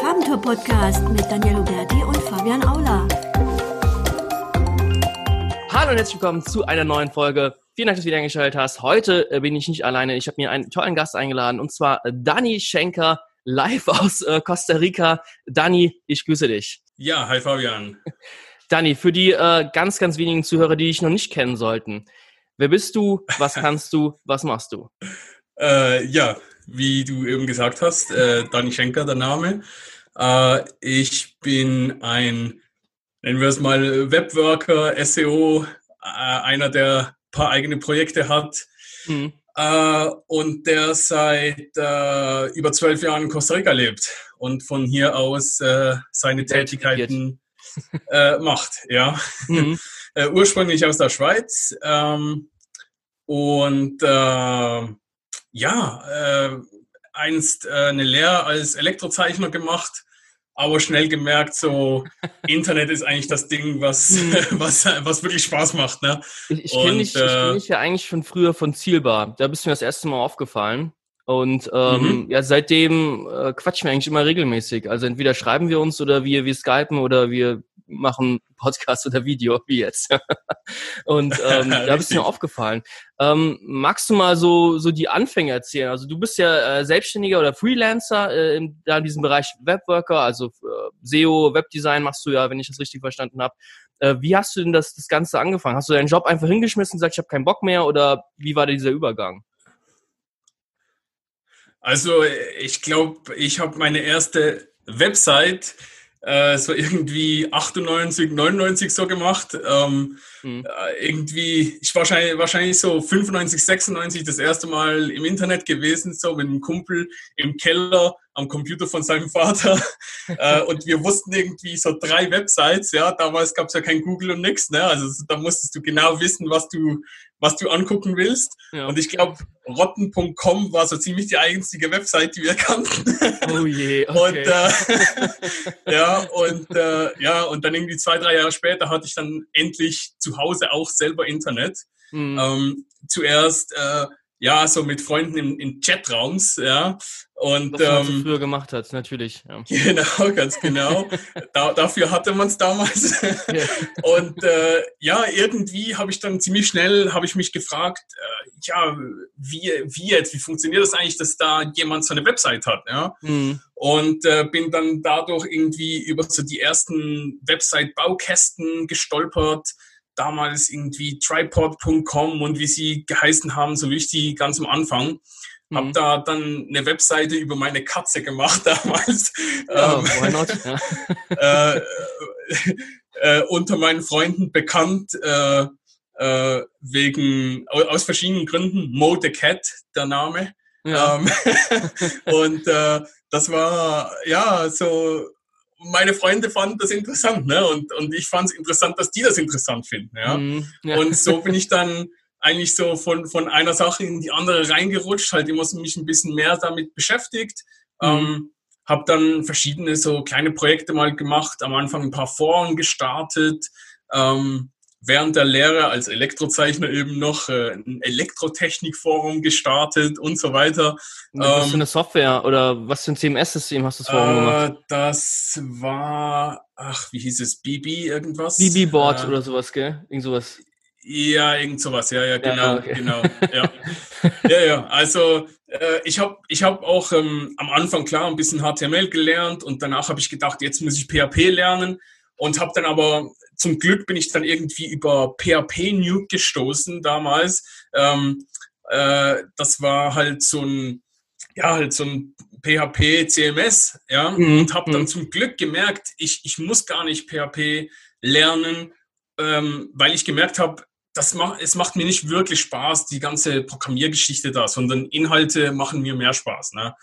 Farbentour-Podcast mit Daniel Huberti und Fabian Aula. Hallo und herzlich willkommen zu einer neuen Folge. Vielen Dank, dass du wieder eingeschaltet hast. Heute äh, bin ich nicht alleine. Ich habe mir einen tollen Gast eingeladen und zwar äh, Dani Schenker live aus äh, Costa Rica. Dani, ich grüße dich. Ja, hi Fabian. Dani, für die äh, ganz, ganz wenigen Zuhörer, die dich noch nicht kennen sollten. Wer bist du? Was kannst du? Was machst du? Äh, ja, wie du eben gesagt hast, äh, Dani Schenker der Name. Äh, ich bin ein, nennen wir es mal, Webworker, SEO, äh, einer, der ein paar eigene Projekte hat mhm. äh, und der seit äh, über zwölf Jahren in Costa Rica lebt und von hier aus äh, seine Tätigkeiten äh, macht. Ja. Mhm. Ursprünglich aus der Schweiz ähm, und ja, einst äh, eine Lehre als Elektrozeichner gemacht, aber schnell gemerkt, so Internet ist eigentlich das Ding, was, mhm. was, was wirklich Spaß macht. Ne? Ich, ich kenne dich, äh, kenn dich ja eigentlich schon früher von Zielbar. Da bist du mir das erste Mal aufgefallen. Und ähm, mhm. ja, seitdem äh, quatschen wir eigentlich immer regelmäßig. Also entweder schreiben wir uns oder wir, wir skypen oder wir machen Podcast oder Video, wie jetzt. und ähm, da bist du mir aufgefallen. Ähm, magst du mal so, so die Anfänge erzählen? Also du bist ja äh, Selbstständiger oder Freelancer äh, in, da in diesem Bereich Webworker, also äh, SEO, Webdesign machst du ja, wenn ich das richtig verstanden habe. Äh, wie hast du denn das, das Ganze angefangen? Hast du deinen Job einfach hingeschmissen und gesagt, ich habe keinen Bock mehr oder wie war dieser Übergang? Also ich glaube, ich habe meine erste Website äh, so irgendwie 98, 99 so gemacht. Ähm, mhm. äh, irgendwie, ich wahrscheinlich, wahrscheinlich so 95, 96 das erste Mal im Internet gewesen, so mit einem Kumpel im Keller am Computer von seinem Vater. äh, und wir wussten irgendwie so drei Websites, ja, damals gab es ja kein Google und nix, ne? Also da musstest du genau wissen, was du, was du angucken willst. Ja. Und ich glaube, rotten.com war so ziemlich die einzige Website, die wir kannten. Oh je, okay. und, äh, ja, und äh, ja, und dann irgendwie zwei, drei Jahre später hatte ich dann endlich zu Hause auch selber Internet. Mhm. Ähm, zuerst äh, ja, so mit Freunden in, in Chatraums, ja. Und, Was man ähm, früher gemacht hat, natürlich. Ja. Genau, ganz genau. da, dafür hatte man es damals. Und äh, ja, irgendwie habe ich dann ziemlich schnell, habe ich mich gefragt, äh, ja, wie, wie jetzt, wie funktioniert das eigentlich, dass da jemand so eine Website hat, ja. Mhm. Und äh, bin dann dadurch irgendwie über so die ersten Website-Baukästen gestolpert, damals irgendwie tripod.com und wie sie geheißen haben, so wichtig ganz am Anfang. Mhm. Hab da dann eine Webseite über meine Katze gemacht damals. Ja, ähm, why not? äh, äh, unter meinen Freunden bekannt äh, äh, wegen aus verschiedenen Gründen. Mo the Cat, der Name. Ja. Ähm, und äh, das war ja so meine Freunde fanden das interessant, ne? Und, und ich fand es interessant, dass die das interessant finden, ja? Mm, ja. Und so bin ich dann eigentlich so von, von einer Sache in die andere reingerutscht, halt immer so mich ein bisschen mehr damit beschäftigt. Mm. Ähm, habe dann verschiedene so kleine Projekte mal gemacht, am Anfang ein paar Foren gestartet, ähm, während der Lehre als Elektrozeichner eben noch äh, ein Elektrotechnikforum gestartet und so weiter. was ähm, für eine Software oder was für ein CMS-System hast du das Forum äh, gemacht? Das war, ach, wie hieß es, BB irgendwas? BB-Board äh, oder sowas, gell? Irgend sowas. Ja, irgend sowas, ja, ja, genau, ja, okay. genau, ja. ja, ja, also äh, ich habe ich hab auch ähm, am Anfang klar ein bisschen HTML gelernt und danach habe ich gedacht, jetzt muss ich PHP lernen und habe dann aber zum Glück bin ich dann irgendwie über PHP Nuke gestoßen damals. Ähm, äh, das war halt so ein ja halt so ein PHP CMS, ja, mhm. und habe dann mhm. zum Glück gemerkt, ich ich muss gar nicht PHP lernen, ähm, weil ich gemerkt habe, das macht, es macht mir nicht wirklich Spaß, die ganze Programmiergeschichte da, sondern Inhalte machen mir mehr Spaß. Ne?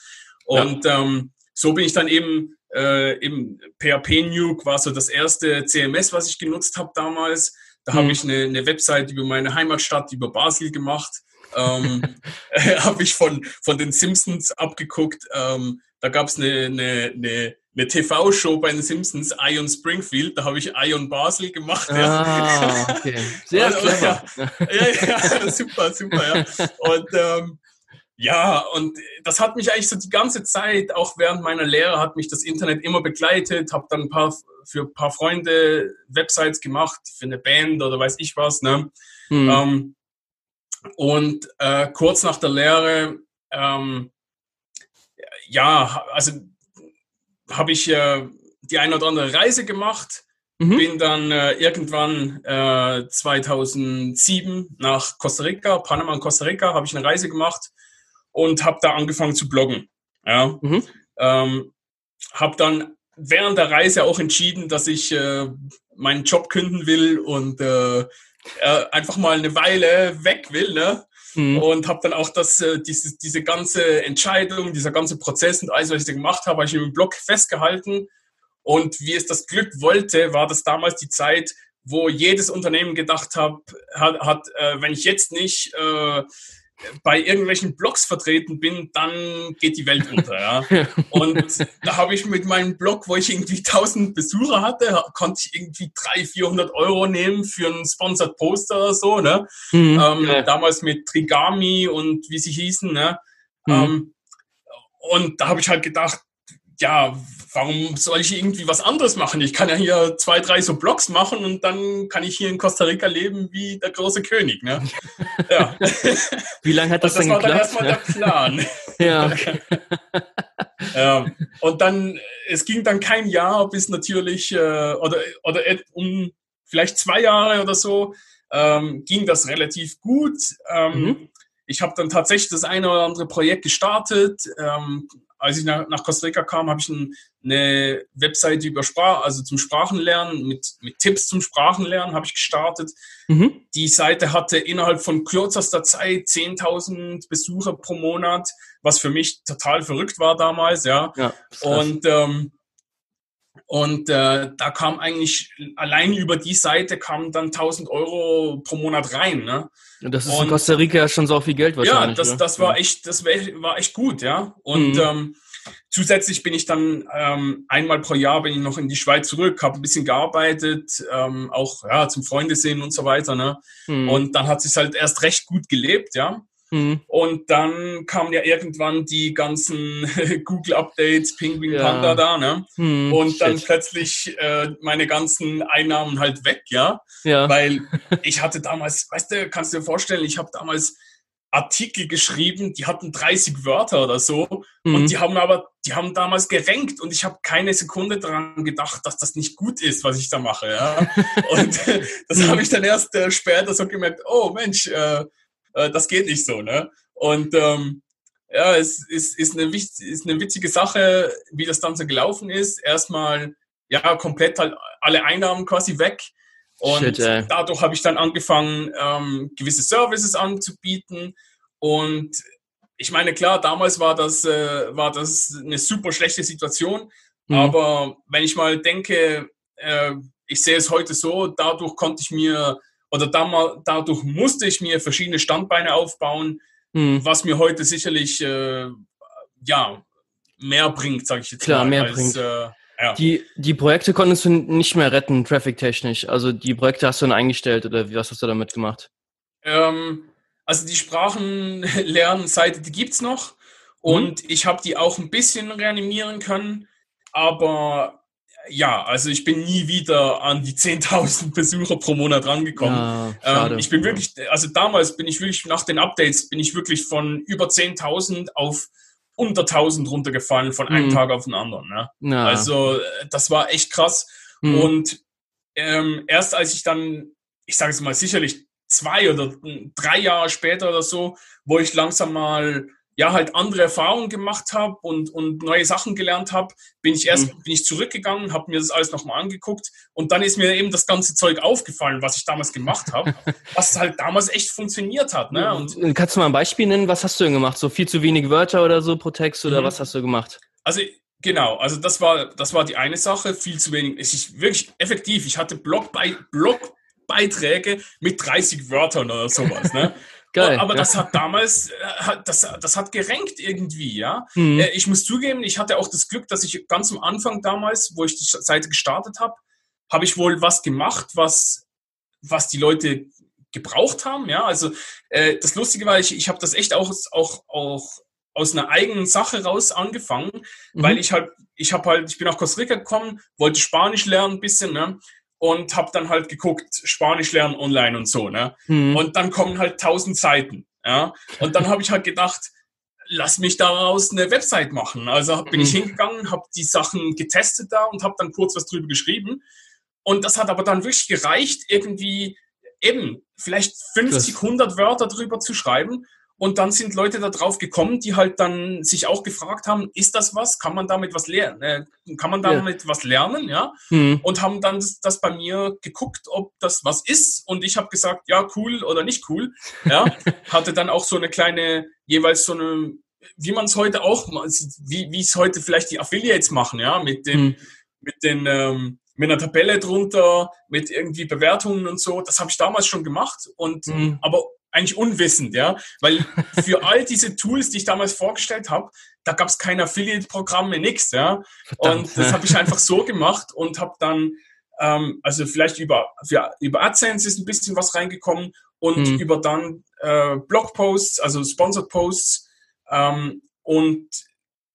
Und ja. ähm, so bin ich dann eben äh, im PHP Nuke war so das erste CMS, was ich genutzt habe damals. Da mhm. habe ich eine, eine Website über meine Heimatstadt, über Basel gemacht. Ähm, habe ich von, von den Simpsons abgeguckt. Ähm, da gab es eine, eine, eine, eine TV-Show bei den Simpsons, Ion Springfield. Da habe ich Ion Basel gemacht. Ah, ja. okay. Sehr clever. Ja, ja, ja, super, super. Ja. Und ähm, ja, und das hat mich eigentlich so die ganze Zeit, auch während meiner Lehre, hat mich das Internet immer begleitet, habe dann ein paar für ein paar Freunde Websites gemacht, für eine Band oder weiß ich was. Ne? Mhm. Ähm, und äh, kurz nach der Lehre, ähm, ja, also habe ich äh, die eine oder andere Reise gemacht, mhm. bin dann äh, irgendwann äh, 2007 nach Costa Rica, Panama und Costa Rica, habe ich eine Reise gemacht und habe da angefangen zu bloggen. Ja. Mhm. Ähm, habe dann während der Reise auch entschieden, dass ich äh, meinen Job künden will und äh, äh, einfach mal eine Weile weg will, ne? Mhm. Und habe dann auch das, äh, diese, diese ganze Entscheidung, dieser ganze Prozess und alles, was ich da gemacht habe, habe ich im Blog festgehalten. Und wie es das Glück wollte, war das damals die Zeit, wo jedes Unternehmen gedacht hab, hat, hat äh, wenn ich jetzt nicht äh, bei irgendwelchen Blogs vertreten bin, dann geht die Welt unter. Ja. Und da habe ich mit meinem Blog, wo ich irgendwie 1000 Besucher hatte, konnte ich irgendwie 300, 400 Euro nehmen für ein Sponsored Poster oder so. Ne? Mhm, ähm, ja. Damals mit Trigami und wie sie hießen. Ne? Mhm. Ähm, und da habe ich halt gedacht, ja, warum soll ich irgendwie was anderes machen? Ich kann ja hier zwei, drei so Blogs machen und dann kann ich hier in Costa Rica leben wie der große König. Ne? Ja. Wie lange hat das, das denn geklappt? Das war dann erstmal der Plan. ja. ja. Und dann, es ging dann kein Jahr, bis natürlich, äh, oder, oder um vielleicht zwei Jahre oder so, ähm, ging das relativ gut. Ähm, mhm. Ich habe dann tatsächlich das eine oder andere Projekt gestartet, ähm, als ich nach, nach Costa Rica kam, habe ich ein, eine Webseite über Sprache, also zum Sprachenlernen, mit, mit Tipps zum Sprachenlernen habe ich gestartet. Mhm. Die Seite hatte innerhalb von kürzester Zeit 10.000 Besucher pro Monat, was für mich total verrückt war damals, ja. ja und ähm, und äh, da kam eigentlich allein über die Seite kamen dann 1000 Euro pro Monat rein. Ne? Und das ist und, in Costa Rica ja schon so viel Geld wahrscheinlich. Ja, das, das war echt, das war echt gut, ja. Und mhm. ähm, zusätzlich bin ich dann ähm, einmal pro Jahr bin ich noch in die Schweiz zurück, habe ein bisschen gearbeitet, ähm, auch ja zum Freunde sehen und so weiter. Ne? Mhm. Und dann hat sich halt erst recht gut gelebt, ja. Mhm. Und dann kamen ja irgendwann die ganzen Google-Updates, Penguin ja. Panda da, ne? Mhm, und dann shit. plötzlich äh, meine ganzen Einnahmen halt weg, ja? ja. Weil ich hatte damals, weißt du, kannst du dir vorstellen, ich habe damals Artikel geschrieben, die hatten 30 Wörter oder so mhm. und die haben aber, die haben damals gerenkt und ich habe keine Sekunde daran gedacht, dass das nicht gut ist, was ich da mache. Ja? und das habe ich dann erst äh, später so gemerkt, oh Mensch, äh, äh, das geht nicht so, ne? Und ähm, ja, es ist, ist, eine, ist eine witzige Sache, wie das dann so gelaufen ist. Erstmal, ja, komplett halt alle Einnahmen quasi weg. Und Shit, dadurch habe ich dann angefangen, ähm, gewisse Services anzubieten. Und ich meine, klar, damals war das, äh, war das eine super schlechte Situation. Mhm. Aber wenn ich mal denke, äh, ich sehe es heute so, dadurch konnte ich mir oder dadurch musste ich mir verschiedene Standbeine aufbauen, hm. was mir heute sicherlich äh, ja mehr bringt, sage ich jetzt Klar, mal. mehr als, bringt. Äh, ja. Die, die Projekte konntest du nicht mehr retten, traffic-technisch. Also die Projekte hast du dann eingestellt oder was hast du damit gemacht? Ähm, also die Sprachenlernseite, die gibt's noch. Mhm. Und ich habe die auch ein bisschen reanimieren können. Aber ja, also ich bin nie wieder an die 10.000 Besucher pro Monat rangekommen. Ja, ähm, ich bin wirklich, also damals bin ich wirklich, nach den Updates bin ich wirklich von über 10.000 auf unter 1000 runtergefallen von einem mhm. Tag auf den anderen. Ne? Ja. Also das war echt krass. Mhm. Und ähm, erst als ich dann, ich sage es mal sicherlich zwei oder drei Jahre später oder so, wo ich langsam mal ja halt andere Erfahrungen gemacht habe und, und neue Sachen gelernt habe, bin ich erst mhm. bin ich zurückgegangen, habe mir das alles nochmal angeguckt und dann ist mir eben das ganze Zeug aufgefallen, was ich damals gemacht habe, was halt damals echt funktioniert hat. Ne? Und äh, Kannst du mal ein Beispiel nennen? Was hast du denn gemacht? So viel zu wenig Wörter oder so pro Text oder mhm. was hast du gemacht? Also Genau, also das war, das war die eine Sache, viel zu wenig. Es ist wirklich effektiv. Ich hatte Blogbei Blogbeiträge mit 30 Wörtern oder sowas. Ne? Geil, aber ja. das hat damals, äh, das, das hat gerenkt irgendwie, ja. Mhm. Äh, ich muss zugeben, ich hatte auch das Glück, dass ich ganz am Anfang damals, wo ich die Seite gestartet habe, habe ich wohl was gemacht, was, was die Leute gebraucht haben. Ja, also äh, das Lustige war, ich, ich habe das echt auch, auch, auch aus einer eigenen Sache raus angefangen, mhm. weil ich halt, ich habe halt, ich bin nach Costa Rica gekommen, wollte Spanisch lernen ein bisschen, ne? Und habe dann halt geguckt, Spanisch lernen online und so, ne? Mhm. Und dann kommen halt tausend Seiten, ja? Und dann habe ich halt gedacht, lass mich daraus eine Website machen. Also bin mhm. ich hingegangen, habe die Sachen getestet da und habe dann kurz was drüber geschrieben. Und das hat aber dann wirklich gereicht, irgendwie eben vielleicht 50, 100 Wörter drüber zu schreiben. Und dann sind Leute da drauf gekommen, die halt dann sich auch gefragt haben, ist das was? Kann man damit was lernen? Äh, kann man damit ja. was lernen? Ja. Mhm. Und haben dann das, das, bei mir geguckt, ob das was ist. Und ich habe gesagt, ja, cool oder nicht cool. Ja. Hatte dann auch so eine kleine, jeweils so eine, wie man es heute auch, wie, wie es heute vielleicht die Affiliates machen, ja, mit den, mhm. mit den, ähm, mit einer Tabelle drunter, mit irgendwie Bewertungen und so. Das habe ich damals schon gemacht und mhm. aber eigentlich unwissend, ja, weil für all diese Tools, die ich damals vorgestellt habe, da gab es kein Affiliate-Programm, nichts, ja. Verdammt. Und das habe ich einfach so gemacht und habe dann, ähm, also vielleicht über, für, über AdSense ist ein bisschen was reingekommen und mhm. über dann äh, Blogposts, also Sponsored Posts ähm, und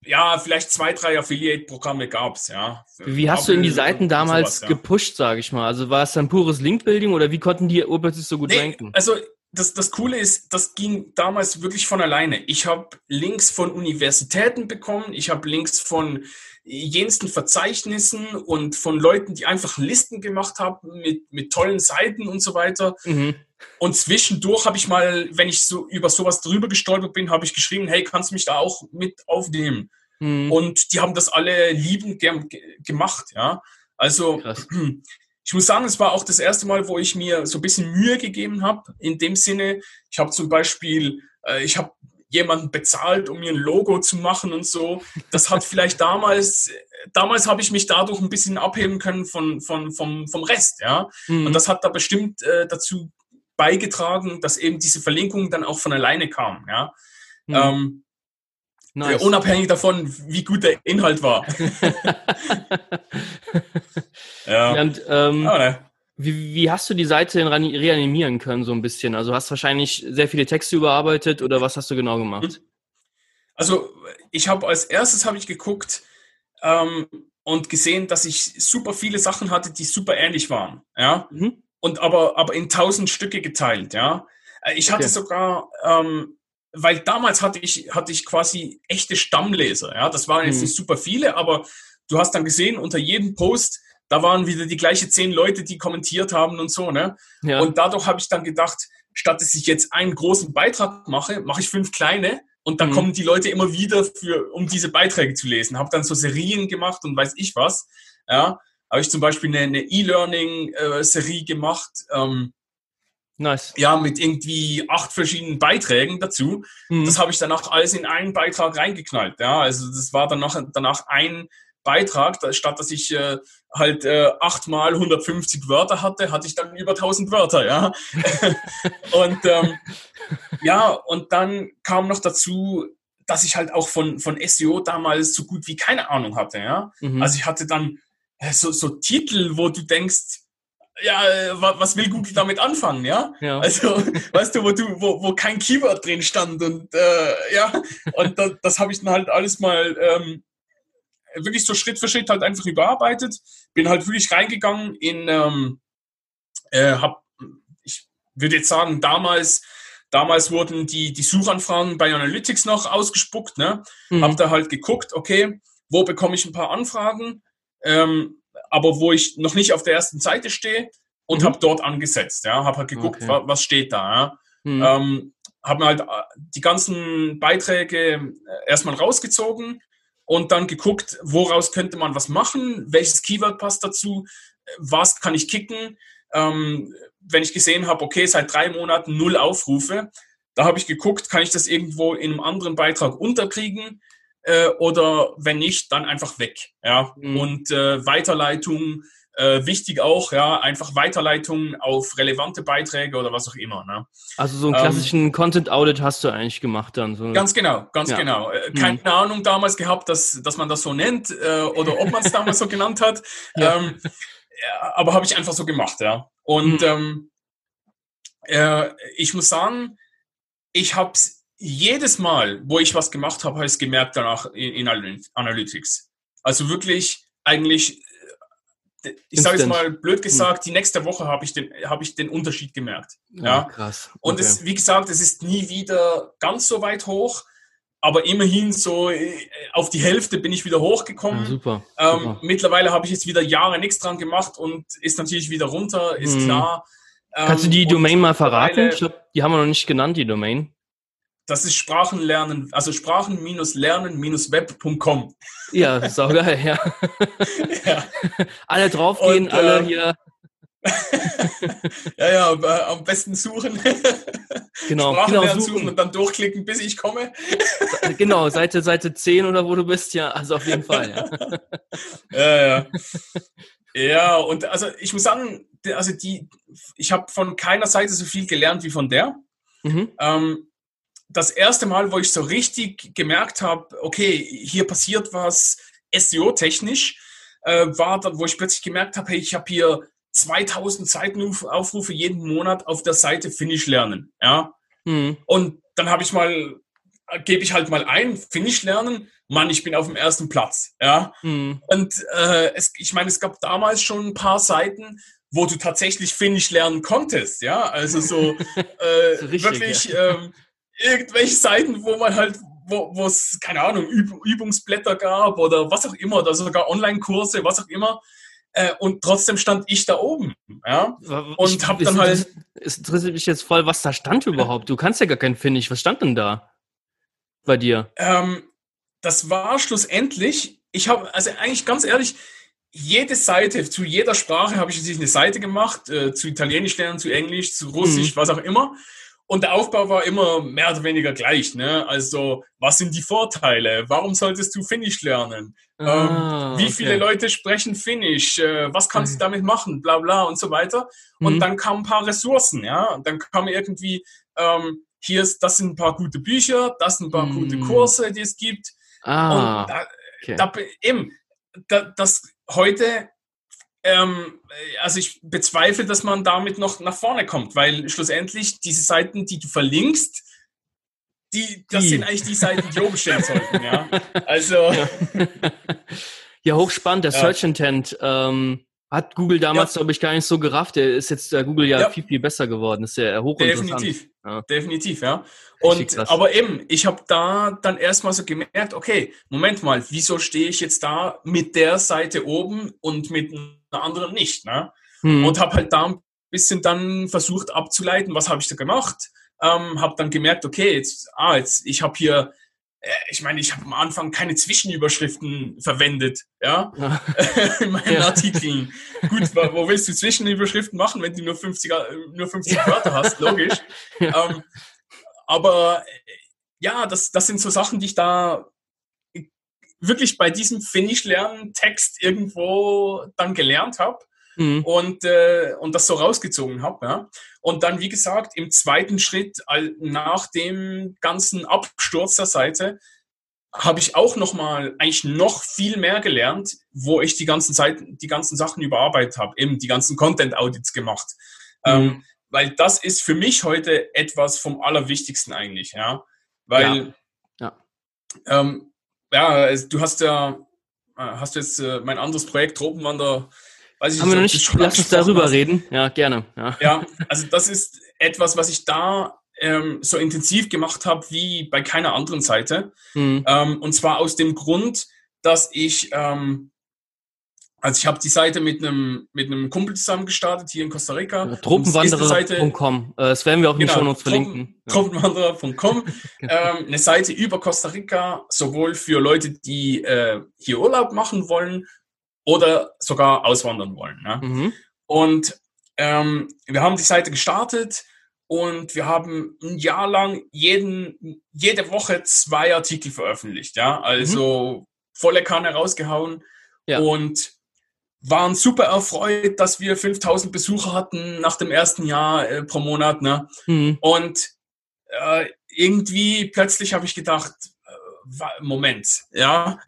ja, vielleicht zwei, drei Affiliate-Programme gab's ja. Wie hast du in die Seiten damals sowas, ja. gepusht, sage ich mal? Also war es dann pures Link-Building oder wie konnten die urplötzlich so gut nee, ranken? Also das, das Coole ist, das ging damals wirklich von alleine. Ich habe Links von Universitäten bekommen, ich habe Links von jensten Verzeichnissen und von Leuten, die einfach Listen gemacht haben mit, mit tollen Seiten und so weiter. Mhm. Und zwischendurch habe ich mal, wenn ich so über sowas drüber gestolpert bin, habe ich geschrieben, hey, kannst du mich da auch mit aufnehmen? Mhm. Und die haben das alle liebend ge gemacht, ja. Also Krass. ich muss sagen, es war auch das erste Mal, wo ich mir so ein bisschen Mühe gegeben habe. In dem Sinne, ich habe zum Beispiel, äh, ich habe jemanden bezahlt, um mir ein Logo zu machen und so. Das hat vielleicht damals, damals habe ich mich dadurch ein bisschen abheben können von, von, vom, vom Rest, ja. Mhm. Und das hat da bestimmt äh, dazu beigetragen, dass eben diese Verlinkung dann auch von alleine kam, ja. Mhm. Ähm, Nice. unabhängig davon, wie gut der Inhalt war. ja. Und, ähm, oh, ne. wie, wie, hast du die Seite reanimieren können, so ein bisschen? Also hast du wahrscheinlich sehr viele Texte überarbeitet oder was hast du genau gemacht? Also ich habe als erstes habe ich geguckt ähm, und gesehen, dass ich super viele Sachen hatte, die super ähnlich waren. Ja. Mhm. Und aber, aber in tausend Stücke geteilt, ja. Äh, ich hatte okay. sogar ähm, weil damals hatte ich, hatte ich quasi echte Stammleser. Ja, das waren jetzt mhm. nicht super viele, aber du hast dann gesehen, unter jedem Post, da waren wieder die gleiche zehn Leute, die kommentiert haben und so, ne? Ja. Und dadurch habe ich dann gedacht, statt dass ich jetzt einen großen Beitrag mache, mache ich fünf kleine und dann mhm. kommen die Leute immer wieder für, um diese Beiträge zu lesen. Habe dann so Serien gemacht und weiß ich was. Ja, habe ich zum Beispiel eine E-Learning-Serie äh, gemacht. Ähm, Nice. Ja, mit irgendwie acht verschiedenen Beiträgen dazu. Mhm. Das habe ich danach alles in einen Beitrag reingeknallt. Ja, also das war danach, danach ein Beitrag, statt dass ich äh, halt äh, achtmal 150 Wörter hatte, hatte ich dann über 1000 Wörter, ja. und ähm, ja, und dann kam noch dazu, dass ich halt auch von, von SEO damals so gut wie keine Ahnung hatte, ja. Mhm. Also ich hatte dann äh, so, so Titel, wo du denkst, ja, äh, was will Google damit anfangen, ja? ja. Also, weißt du, wo du, wo, wo kein Keyword drin stand und äh, ja, und da, das habe ich dann halt alles mal ähm, wirklich so Schritt für Schritt halt einfach überarbeitet. Bin halt wirklich reingegangen in, ähm, äh, hab, ich würde jetzt sagen, damals, damals wurden die, die Suchanfragen bei Analytics noch ausgespuckt, ne? Mhm. Hab da halt geguckt, okay, wo bekomme ich ein paar Anfragen? Ähm, aber wo ich noch nicht auf der ersten Seite stehe und mhm. habe dort angesetzt. Ja, habe halt geguckt, okay. was steht da. Ja. Mhm. Ähm, habe mir halt äh, die ganzen Beiträge äh, erstmal rausgezogen und dann geguckt, woraus könnte man was machen, welches Keyword passt dazu, was kann ich kicken. Ähm, wenn ich gesehen habe, okay, seit drei Monaten null Aufrufe, da habe ich geguckt, kann ich das irgendwo in einem anderen Beitrag unterkriegen äh, oder wenn nicht, dann einfach weg. Ja? Mhm. Und äh, Weiterleitung, äh, wichtig auch, ja, einfach Weiterleitung auf relevante Beiträge oder was auch immer. Ne? Also so einen ähm, klassischen ähm, Content Audit hast du eigentlich gemacht dann. So. Ganz genau, ganz ja. genau. Äh, keine mhm. Ahnung damals gehabt, dass, dass man das so nennt äh, oder ob man es damals so genannt hat. Ja. Ähm, ja, aber habe ich einfach so gemacht, ja. Und mhm. ähm, äh, ich muss sagen, ich habe es jedes Mal, wo ich was gemacht habe, habe ich es gemerkt danach in, in Analytics. Also wirklich eigentlich, äh, ich sage es mal blöd hm. gesagt, die nächste Woche habe ich, den, hab ich den Unterschied gemerkt. Ja, ja. krass. Okay. Und es, wie gesagt, es ist nie wieder ganz so weit hoch, aber immerhin so äh, auf die Hälfte bin ich wieder hochgekommen. Ja, super, ähm, super. Mittlerweile habe ich jetzt wieder Jahre nichts dran gemacht und ist natürlich wieder runter, ist hm. klar. Kannst du die ähm, Domain mal verraten? Ich glaube, die haben wir noch nicht genannt, die Domain. Das ist Sprachenlernen, also Sprachen-Lernen-Web.com. Ja, saugeil, ja. ja. Alle draufgehen, Und, alle äh, hier. ja, ja, äh, am besten suchen. Genau, genau suchen. suchen. und dann durchklicken, bis ich komme. genau, Seite, Seite 10 oder wo du bist, ja, also auf jeden Fall, ja. ja, ja. Ja, und also ich muss sagen, also die, ich habe von keiner Seite so viel gelernt wie von der. Mhm. Ähm, das erste Mal, wo ich so richtig gemerkt habe, okay, hier passiert was SEO-technisch, äh, war dann, wo ich plötzlich gemerkt habe, hey, ich habe hier 2000 Seitenaufrufe jeden Monat auf der Seite Finish lernen. Ja. Mhm. Und dann habe ich mal, gebe ich halt mal ein, Finish lernen, Mann, ich bin auf dem ersten Platz. Ja. Mhm. Und äh, es, ich meine, es gab damals schon ein paar Seiten, wo du tatsächlich Finish lernen konntest. Ja. Also so, äh, richtig, wirklich. Ja. Ähm, irgendwelche Seiten, wo man halt, wo es, keine Ahnung, Üb Übungsblätter gab oder was auch immer, oder sogar Online-Kurse, was auch immer. Äh, und trotzdem stand ich da oben. Ja? Und ich, hab dann halt. Es interessiert mich jetzt voll, was da stand überhaupt. Du kannst ja gar kein Finish. Was stand denn da bei dir? Ähm, das war schlussendlich, ich habe, also eigentlich ganz ehrlich, jede Seite, zu jeder Sprache habe ich eine Seite gemacht, äh, zu Italienisch lernen, zu Englisch, zu Russisch, mhm. was auch immer. Und der Aufbau war immer mehr oder weniger gleich. Ne? Also, was sind die Vorteile? Warum solltest du Finnisch lernen? Ah, ähm, wie okay. viele Leute sprechen Finnisch? Äh, was kannst okay. du damit machen? Bla bla und so weiter. Und mhm. dann kamen ein paar Ressourcen. Ja, und dann kam irgendwie, ähm, hier ist, das sind ein paar gute Bücher, das sind ein paar mhm. gute Kurse, die es gibt. Ah, und da, okay. da, eben, da, das heute ähm, also ich bezweifle, dass man damit noch nach vorne kommt, weil schlussendlich diese Seiten, die du verlinkst, die, das die. sind eigentlich die Seiten, die oben stehen sollten, ja. Also. Ja, ja hochspannend, der ja. Search Intent. Ähm, hat Google damals, ja. glaube ich, gar nicht so gerafft. Der ist jetzt der Google ja, ja. viel, viel besser geworden. ist ja hochinteressant. Definitiv. Ja. Definitiv, ja. Und, aber eben, ich habe da dann erstmal so gemerkt, okay, Moment mal, wieso stehe ich jetzt da mit der Seite oben und mit einer anderen nicht, ne? Hm. Und habe halt da ein bisschen dann versucht abzuleiten, was habe ich da gemacht. Ähm, habe dann gemerkt, okay, jetzt, ah, jetzt, ich habe hier äh, ich meine, ich habe am Anfang keine Zwischenüberschriften verwendet, ja, in meinen ja. Artikeln. Gut, wo willst du Zwischenüberschriften machen, wenn du nur 50, nur 50 Wörter hast, logisch. Ja. Ähm, aber äh, ja, das, das sind so Sachen, die ich da wirklich bei diesem Finish-Lernen-Text irgendwo dann gelernt habe mhm. und, äh, und das so rausgezogen habe. Ja. Und dann, wie gesagt, im zweiten Schritt, nach dem ganzen Absturz der Seite, habe ich auch noch mal eigentlich noch viel mehr gelernt, wo ich die ganzen Seiten, die ganzen Sachen überarbeitet habe, eben die ganzen Content Audits gemacht, mhm. ähm, weil das ist für mich heute etwas vom Allerwichtigsten eigentlich, ja, weil ja, ja. Ähm, ja du hast ja äh, hast jetzt äh, mein anderes Projekt Tropenwander Weiß ich Haben wir noch nicht, lass uns darüber hast. reden. Ja, gerne. Ja. ja, also das ist etwas, was ich da ähm, so intensiv gemacht habe wie bei keiner anderen Seite. Mhm. Ähm, und zwar aus dem Grund, dass ich, ähm, also ich habe die Seite mit einem mit einem Kumpel zusammen gestartet hier in Costa Rica. Ja, Tropenwanderer.com. Äh, das werden wir auch in genau, den verlinken. Tropenwanderer.com. ähm, eine Seite über Costa Rica, sowohl für Leute, die äh, hier Urlaub machen wollen, oder sogar auswandern wollen. Ne? Mhm. Und ähm, wir haben die Seite gestartet und wir haben ein Jahr lang jeden, jede Woche zwei Artikel veröffentlicht. Ja? Also mhm. volle Kanne rausgehauen ja. und waren super erfreut, dass wir 5000 Besucher hatten nach dem ersten Jahr äh, pro Monat. Ne? Mhm. Und äh, irgendwie plötzlich habe ich gedacht, Moment, ja,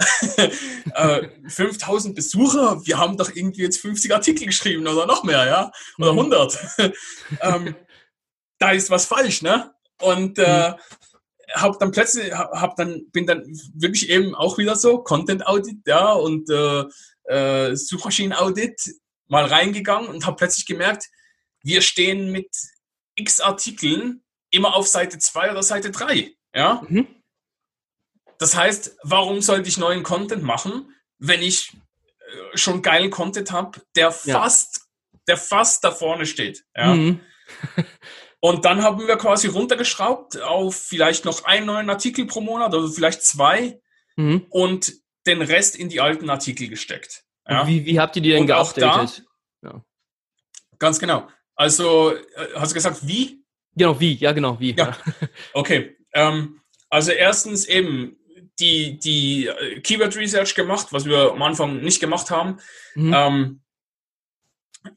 5000 äh, Besucher, wir haben doch irgendwie jetzt 50 Artikel geschrieben oder noch mehr, ja, oder 100. Mhm. ähm, da ist was falsch, ne? Und äh, mhm. hab dann plötzlich, hab dann, bin dann wirklich eben auch wieder so Content Audit, ja, und äh, äh, Suchmaschinen Audit mal reingegangen und habe plötzlich gemerkt, wir stehen mit x Artikeln immer auf Seite 2 oder Seite 3. Ja? Mhm. Das heißt, warum sollte ich neuen Content machen, wenn ich äh, schon geilen Content habe, der fast, ja. der fast da vorne steht. Ja? Mhm. Und dann haben wir quasi runtergeschraubt auf vielleicht noch einen neuen Artikel pro Monat oder vielleicht zwei mhm. und den Rest in die alten Artikel gesteckt. Ja? Wie, wie, habt ihr die denn geupdatet? Ja. Ganz genau. Also, äh, hast du gesagt, wie? Genau, wie, ja, genau, wie. Ja. Okay. Ähm, also erstens eben die, die äh, Keyword Research gemacht, was wir am Anfang nicht gemacht haben. Mhm. Ähm,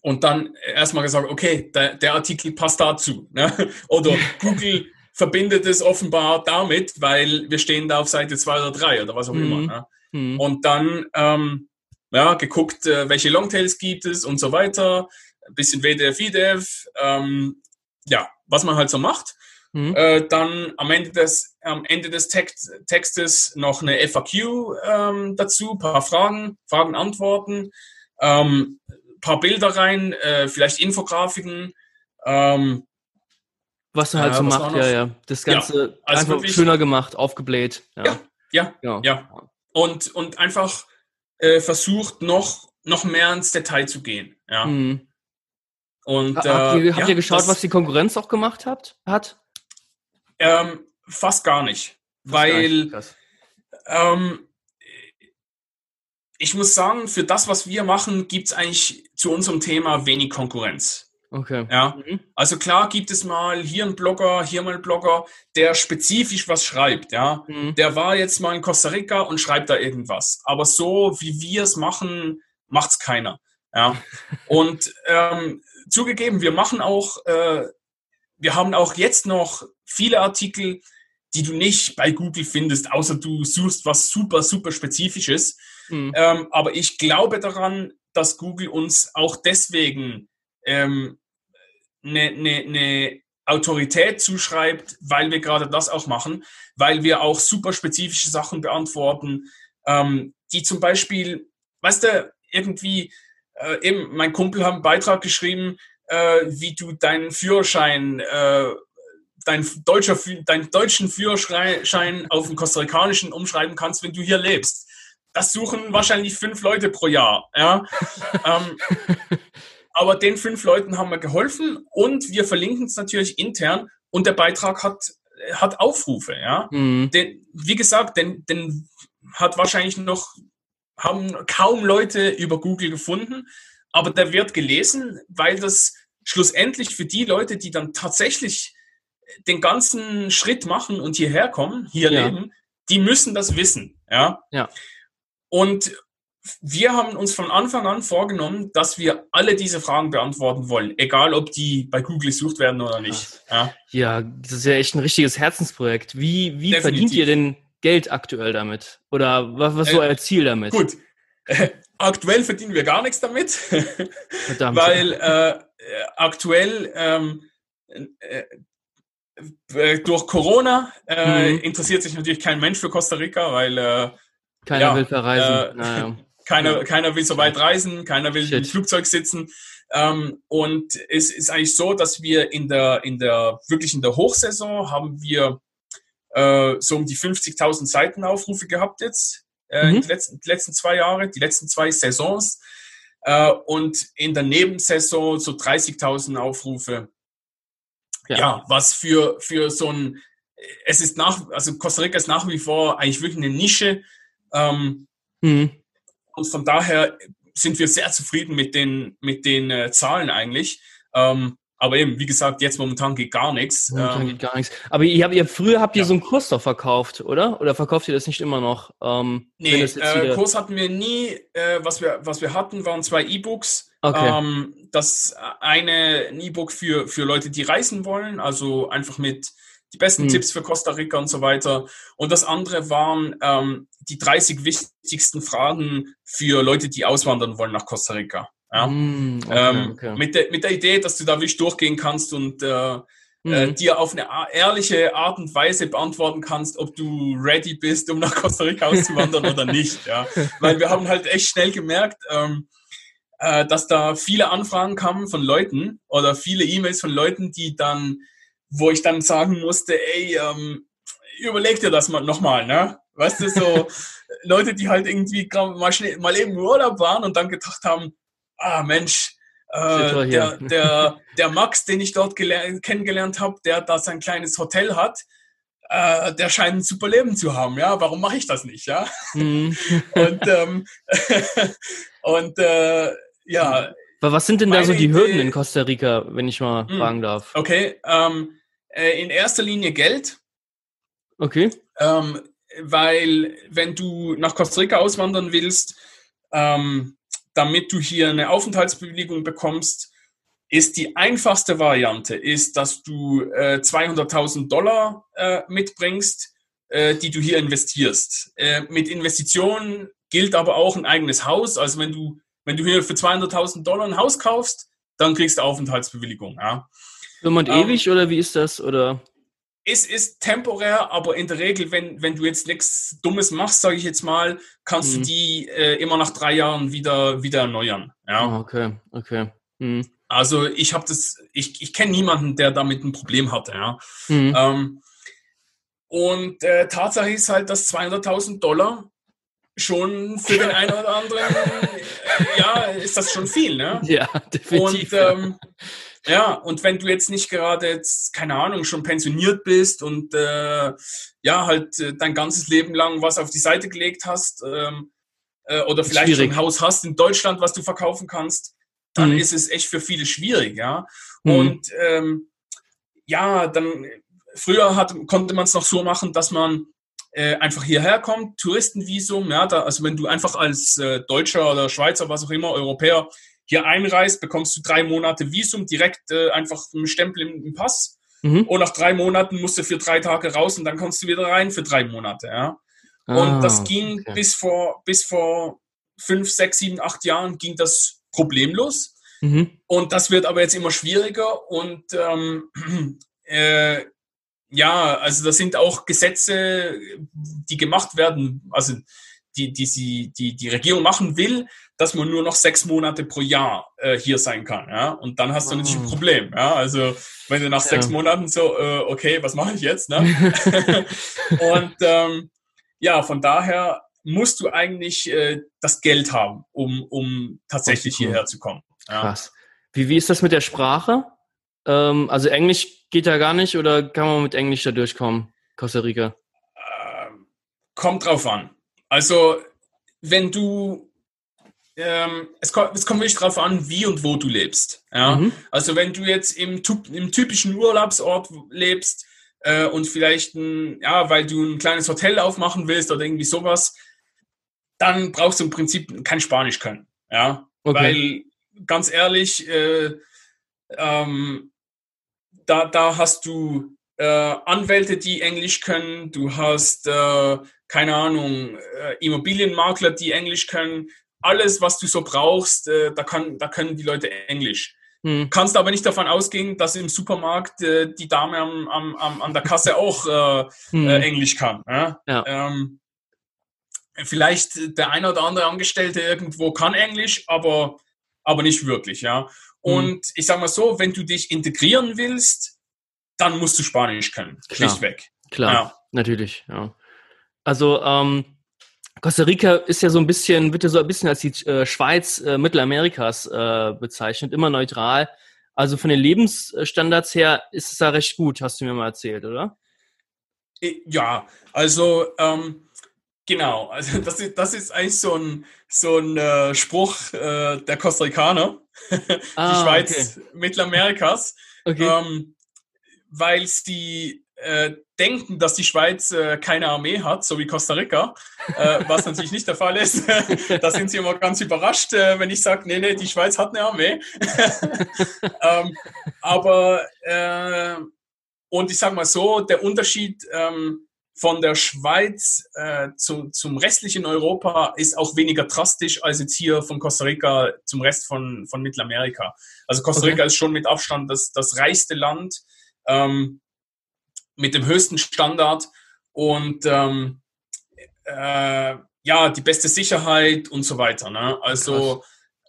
und dann erstmal gesagt, okay, der, der Artikel passt dazu. Ne? Oder Google verbindet es offenbar damit, weil wir stehen da auf Seite 2 oder 3 oder was auch mhm. immer. Ne? Mhm. Und dann ähm, ja, geguckt, äh, welche Longtails gibt es und so weiter. Ein bisschen WDF, IDF, ähm, ja, was man halt so macht. Mhm. Äh, dann am Ende des, am Ende des Text, Textes noch eine FAQ ähm, dazu, paar Fragen, Fragen, Antworten, ähm, paar Bilder rein, äh, vielleicht Infografiken. Ähm, was du halt äh, so machst, ja, ja. Das Ganze ja, also einfach wirklich, schöner gemacht, aufgebläht. Ja, ja, ja. ja. ja. Und, und einfach äh, versucht, noch, noch mehr ins Detail zu gehen. Ja. Mhm. Und, habt, ihr, habt ja, ihr geschaut, das, was die Konkurrenz auch gemacht habt, hat? Ähm, fast gar nicht. Fast weil gar nicht. Ähm, ich muss sagen, für das, was wir machen, gibt es eigentlich zu unserem Thema wenig Konkurrenz. Okay. Ja. Mhm. Also klar gibt es mal hier einen Blogger, hier mal einen Blogger, der spezifisch was schreibt, ja. Mhm. Der war jetzt mal in Costa Rica und schreibt da irgendwas. Aber so wie wir es machen, macht es keiner. Ja. und ähm, zugegeben, wir machen auch, äh, wir haben auch jetzt noch viele Artikel, die du nicht bei Google findest, außer du suchst was super, super Spezifisches. Mhm. Ähm, aber ich glaube daran, dass Google uns auch deswegen ähm, eine, eine, eine Autorität zuschreibt, weil wir gerade das auch machen, weil wir auch super spezifische Sachen beantworten, ähm, die zum Beispiel, weißt du, irgendwie, äh, eben, mein Kumpel hat einen Beitrag geschrieben, äh, wie du deinen Führerschein, äh, dein deutscher, deinen deutschen Führerschein auf den kostarikanischen umschreiben kannst, wenn du hier lebst. Das suchen wahrscheinlich fünf Leute pro Jahr. Ja? ähm, aber den fünf Leuten haben wir geholfen und wir verlinken es natürlich intern und der Beitrag hat, hat Aufrufe. Ja? Mhm. Den, wie gesagt, den, den hat wahrscheinlich noch, haben kaum Leute über Google gefunden, aber der wird gelesen, weil das schlussendlich für die Leute, die dann tatsächlich den ganzen Schritt machen und hierher kommen, hier ja. leben, die müssen das wissen. Ja. ja. Und wir haben uns von Anfang an vorgenommen, dass wir alle diese Fragen beantworten wollen, egal ob die bei Google gesucht werden oder nicht. Ja, ja das ist ja echt ein richtiges Herzensprojekt. Wie, wie verdient ihr denn Geld aktuell damit? Oder was, was ist so äh, euer Ziel damit? Gut. Äh, aktuell verdienen wir gar nichts damit, Verdammt. weil äh, aktuell ähm, äh, äh, durch Corona mhm. interessiert sich natürlich kein Mensch für Costa Rica, weil keiner ja, will verreisen. Naja. Keiner, ja. keiner will so weit reisen, keiner will Shit. im Flugzeug sitzen. Ähm, und es ist eigentlich so, dass wir in der, in der, wirklich in der Hochsaison haben wir äh, so um die 50.000 Seitenaufrufe gehabt jetzt, äh, mhm. in den letzten, die letzten zwei Jahre, die letzten zwei Saisons. Äh, und in der Nebensaison so 30.000 Aufrufe. Ja. ja, was für, für so ein, es ist nach, also Costa Rica ist nach wie vor eigentlich wirklich eine Nische. Ähm, mhm. Und von daher sind wir sehr zufrieden mit den, mit den äh, Zahlen eigentlich. Ähm, aber eben, wie gesagt, jetzt momentan geht gar nichts. Momentan ähm, geht gar nichts. Aber ihr habt, ihr, früher habt ihr ja. so einen Kurs doch verkauft, oder? Oder verkauft ihr das nicht immer noch? Ähm, nee, äh, Kurs hatten wir nie. Äh, was, wir, was wir hatten, waren zwei E-Books. Okay. Ähm, das eine E-Book für, für Leute, die reisen wollen, also einfach mit die besten mhm. Tipps für Costa Rica und so weiter. Und das andere waren ähm, die 30 wichtigsten Fragen für Leute, die auswandern wollen nach Costa Rica. Ja? Mhm, okay, ähm, okay. Mit, der, mit der Idee, dass du da wirklich durchgehen kannst und äh, äh, mhm. dir auf eine ehrliche Art und Weise beantworten kannst, ob du ready bist, um nach Costa Rica auszuwandern oder nicht. Ja. Weil wir haben halt echt schnell gemerkt, ähm, äh, dass da viele Anfragen kamen von Leuten oder viele E-Mails von Leuten, die dann, wo ich dann sagen musste, ey, ähm, überleg dir das mal nochmal, ne? Weißt du, so Leute, die halt irgendwie mal, schnell, mal eben Urlaub waren und dann gedacht haben, ah Mensch, äh, der, der, der Max, den ich dort kennengelernt habe, der da sein kleines Hotel hat, äh, der scheint ein super Leben zu haben, ja, warum mache ich das nicht, ja? Mhm. und ähm, und äh, ja. Aber was sind denn da so die Hürden in Costa Rica, wenn ich mal mh, fragen darf? Okay, ähm, äh, in erster Linie Geld. Okay. Ähm, weil wenn du nach Costa Rica auswandern willst, ähm, damit du hier eine Aufenthaltsbewilligung bekommst, ist die einfachste Variante, ist, dass du äh, 200.000 Dollar äh, mitbringst, äh, die du hier investierst. Äh, mit Investitionen gilt aber auch ein eigenes Haus. Also wenn du, wenn du hier für 200.000 Dollar ein Haus kaufst, dann kriegst du Aufenthaltsbewilligung. Ja. Immer ähm, ewig oder wie ist das? Oder? es ist temporär, aber in der Regel, wenn, wenn du jetzt nichts Dummes machst, sage ich jetzt mal, kannst mhm. du die äh, immer nach drei Jahren wieder, wieder erneuern. Ja. Oh, okay, okay. Mhm. Also ich habe das, ich, ich kenne niemanden, der damit ein Problem hatte. Ja. Mhm. Ähm, und äh, Tatsache ist halt, dass 200.000 Dollar schon für den einen oder anderen, äh, ja, ist das schon viel, ne? Ja, definitiv. Und ähm, ja, und wenn du jetzt nicht gerade jetzt, keine Ahnung, schon pensioniert bist und äh, ja, halt äh, dein ganzes Leben lang was auf die Seite gelegt hast ähm, äh, oder vielleicht schwierig. schon ein Haus hast in Deutschland, was du verkaufen kannst, dann mhm. ist es echt für viele schwierig, ja. Mhm. Und ähm, ja, dann früher hat, konnte man es noch so machen, dass man äh, einfach hierher kommt, Touristenvisum, ja, da, also wenn du einfach als äh, Deutscher oder Schweizer, was auch immer, Europäer hier einreist, bekommst du drei Monate Visum, direkt äh, einfach einen Stempel im, im Pass. Mhm. Und nach drei Monaten musst du für drei Tage raus und dann kommst du wieder rein für drei Monate. Ja? Ah, und das ging okay. bis vor, bis vor fünf, sechs, sieben, acht Jahren ging das problemlos. Mhm. Und das wird aber jetzt immer schwieriger und ähm, äh, ja, also das sind auch Gesetze, die gemacht werden, also die, die, die, die, die Regierung machen will, dass man nur noch sechs Monate pro Jahr äh, hier sein kann. Ja? Und dann hast du natürlich ein ah. Problem. Ja? Also wenn du nach ja. sechs Monaten so, äh, okay, was mache ich jetzt? Ne? und ähm, ja, von daher musst du eigentlich äh, das Geld haben, um, um tatsächlich hierher zu kommen. Ja? Krass. Wie, wie ist das mit der Sprache? Ähm, also Englisch geht da gar nicht oder kann man mit Englisch da durchkommen, Costa Rica? Ähm, kommt drauf an. Also wenn du ähm, es, kommt, es kommt wirklich darauf an, wie und wo du lebst. Ja? Mhm. Also wenn du jetzt im, im typischen Urlaubsort lebst äh, und vielleicht, ein, ja, weil du ein kleines Hotel aufmachen willst oder irgendwie sowas, dann brauchst du im Prinzip kein Spanisch können. Ja? Okay. Weil, ganz ehrlich, äh, ähm, da, da hast du äh, Anwälte, die Englisch können, du hast, äh, keine Ahnung, äh, Immobilienmakler, die Englisch können, alles, was du so brauchst, äh, da, kann, da können die Leute Englisch. Hm. Kannst aber nicht davon ausgehen, dass im Supermarkt äh, die Dame am, am, am, an der Kasse auch äh, hm. äh, Englisch kann. Ja? ja. Ähm, vielleicht der eine oder andere Angestellte irgendwo kann Englisch, aber, aber nicht wirklich. Ja? Hm. Und hm. ich sage mal so, wenn du dich integrieren willst, dann musst du Spanisch können. Klar. Schlichtweg. Klar, ja. natürlich. Ja. Also ähm, Costa Rica ist ja so ein bisschen, wird ja so ein bisschen als die äh, Schweiz äh, Mittelamerikas äh, bezeichnet, immer neutral. Also von den Lebensstandards her ist es da recht gut, hast du mir mal erzählt, oder? Ja, also ähm, genau, also das ist, das ist eigentlich so ein, so ein äh, Spruch äh, der Costa Ricaner, ah, die Schweiz okay. Mittelamerikas, okay. ähm, weil sie äh, denken, dass die Schweiz äh, keine Armee hat, so wie Costa Rica, äh, was natürlich nicht der Fall ist. da sind sie immer ganz überrascht, äh, wenn ich sage, nee, nee, die Schweiz hat eine Armee. ähm, aber, äh, und ich sage mal so, der Unterschied ähm, von der Schweiz äh, zum, zum restlichen Europa ist auch weniger drastisch als jetzt hier von Costa Rica zum Rest von, von Mittelamerika. Also Costa Rica okay. ist schon mit Abstand das, das reichste Land ähm, mit dem höchsten Standard und ähm, äh, ja, die beste Sicherheit und so weiter. Ne? Also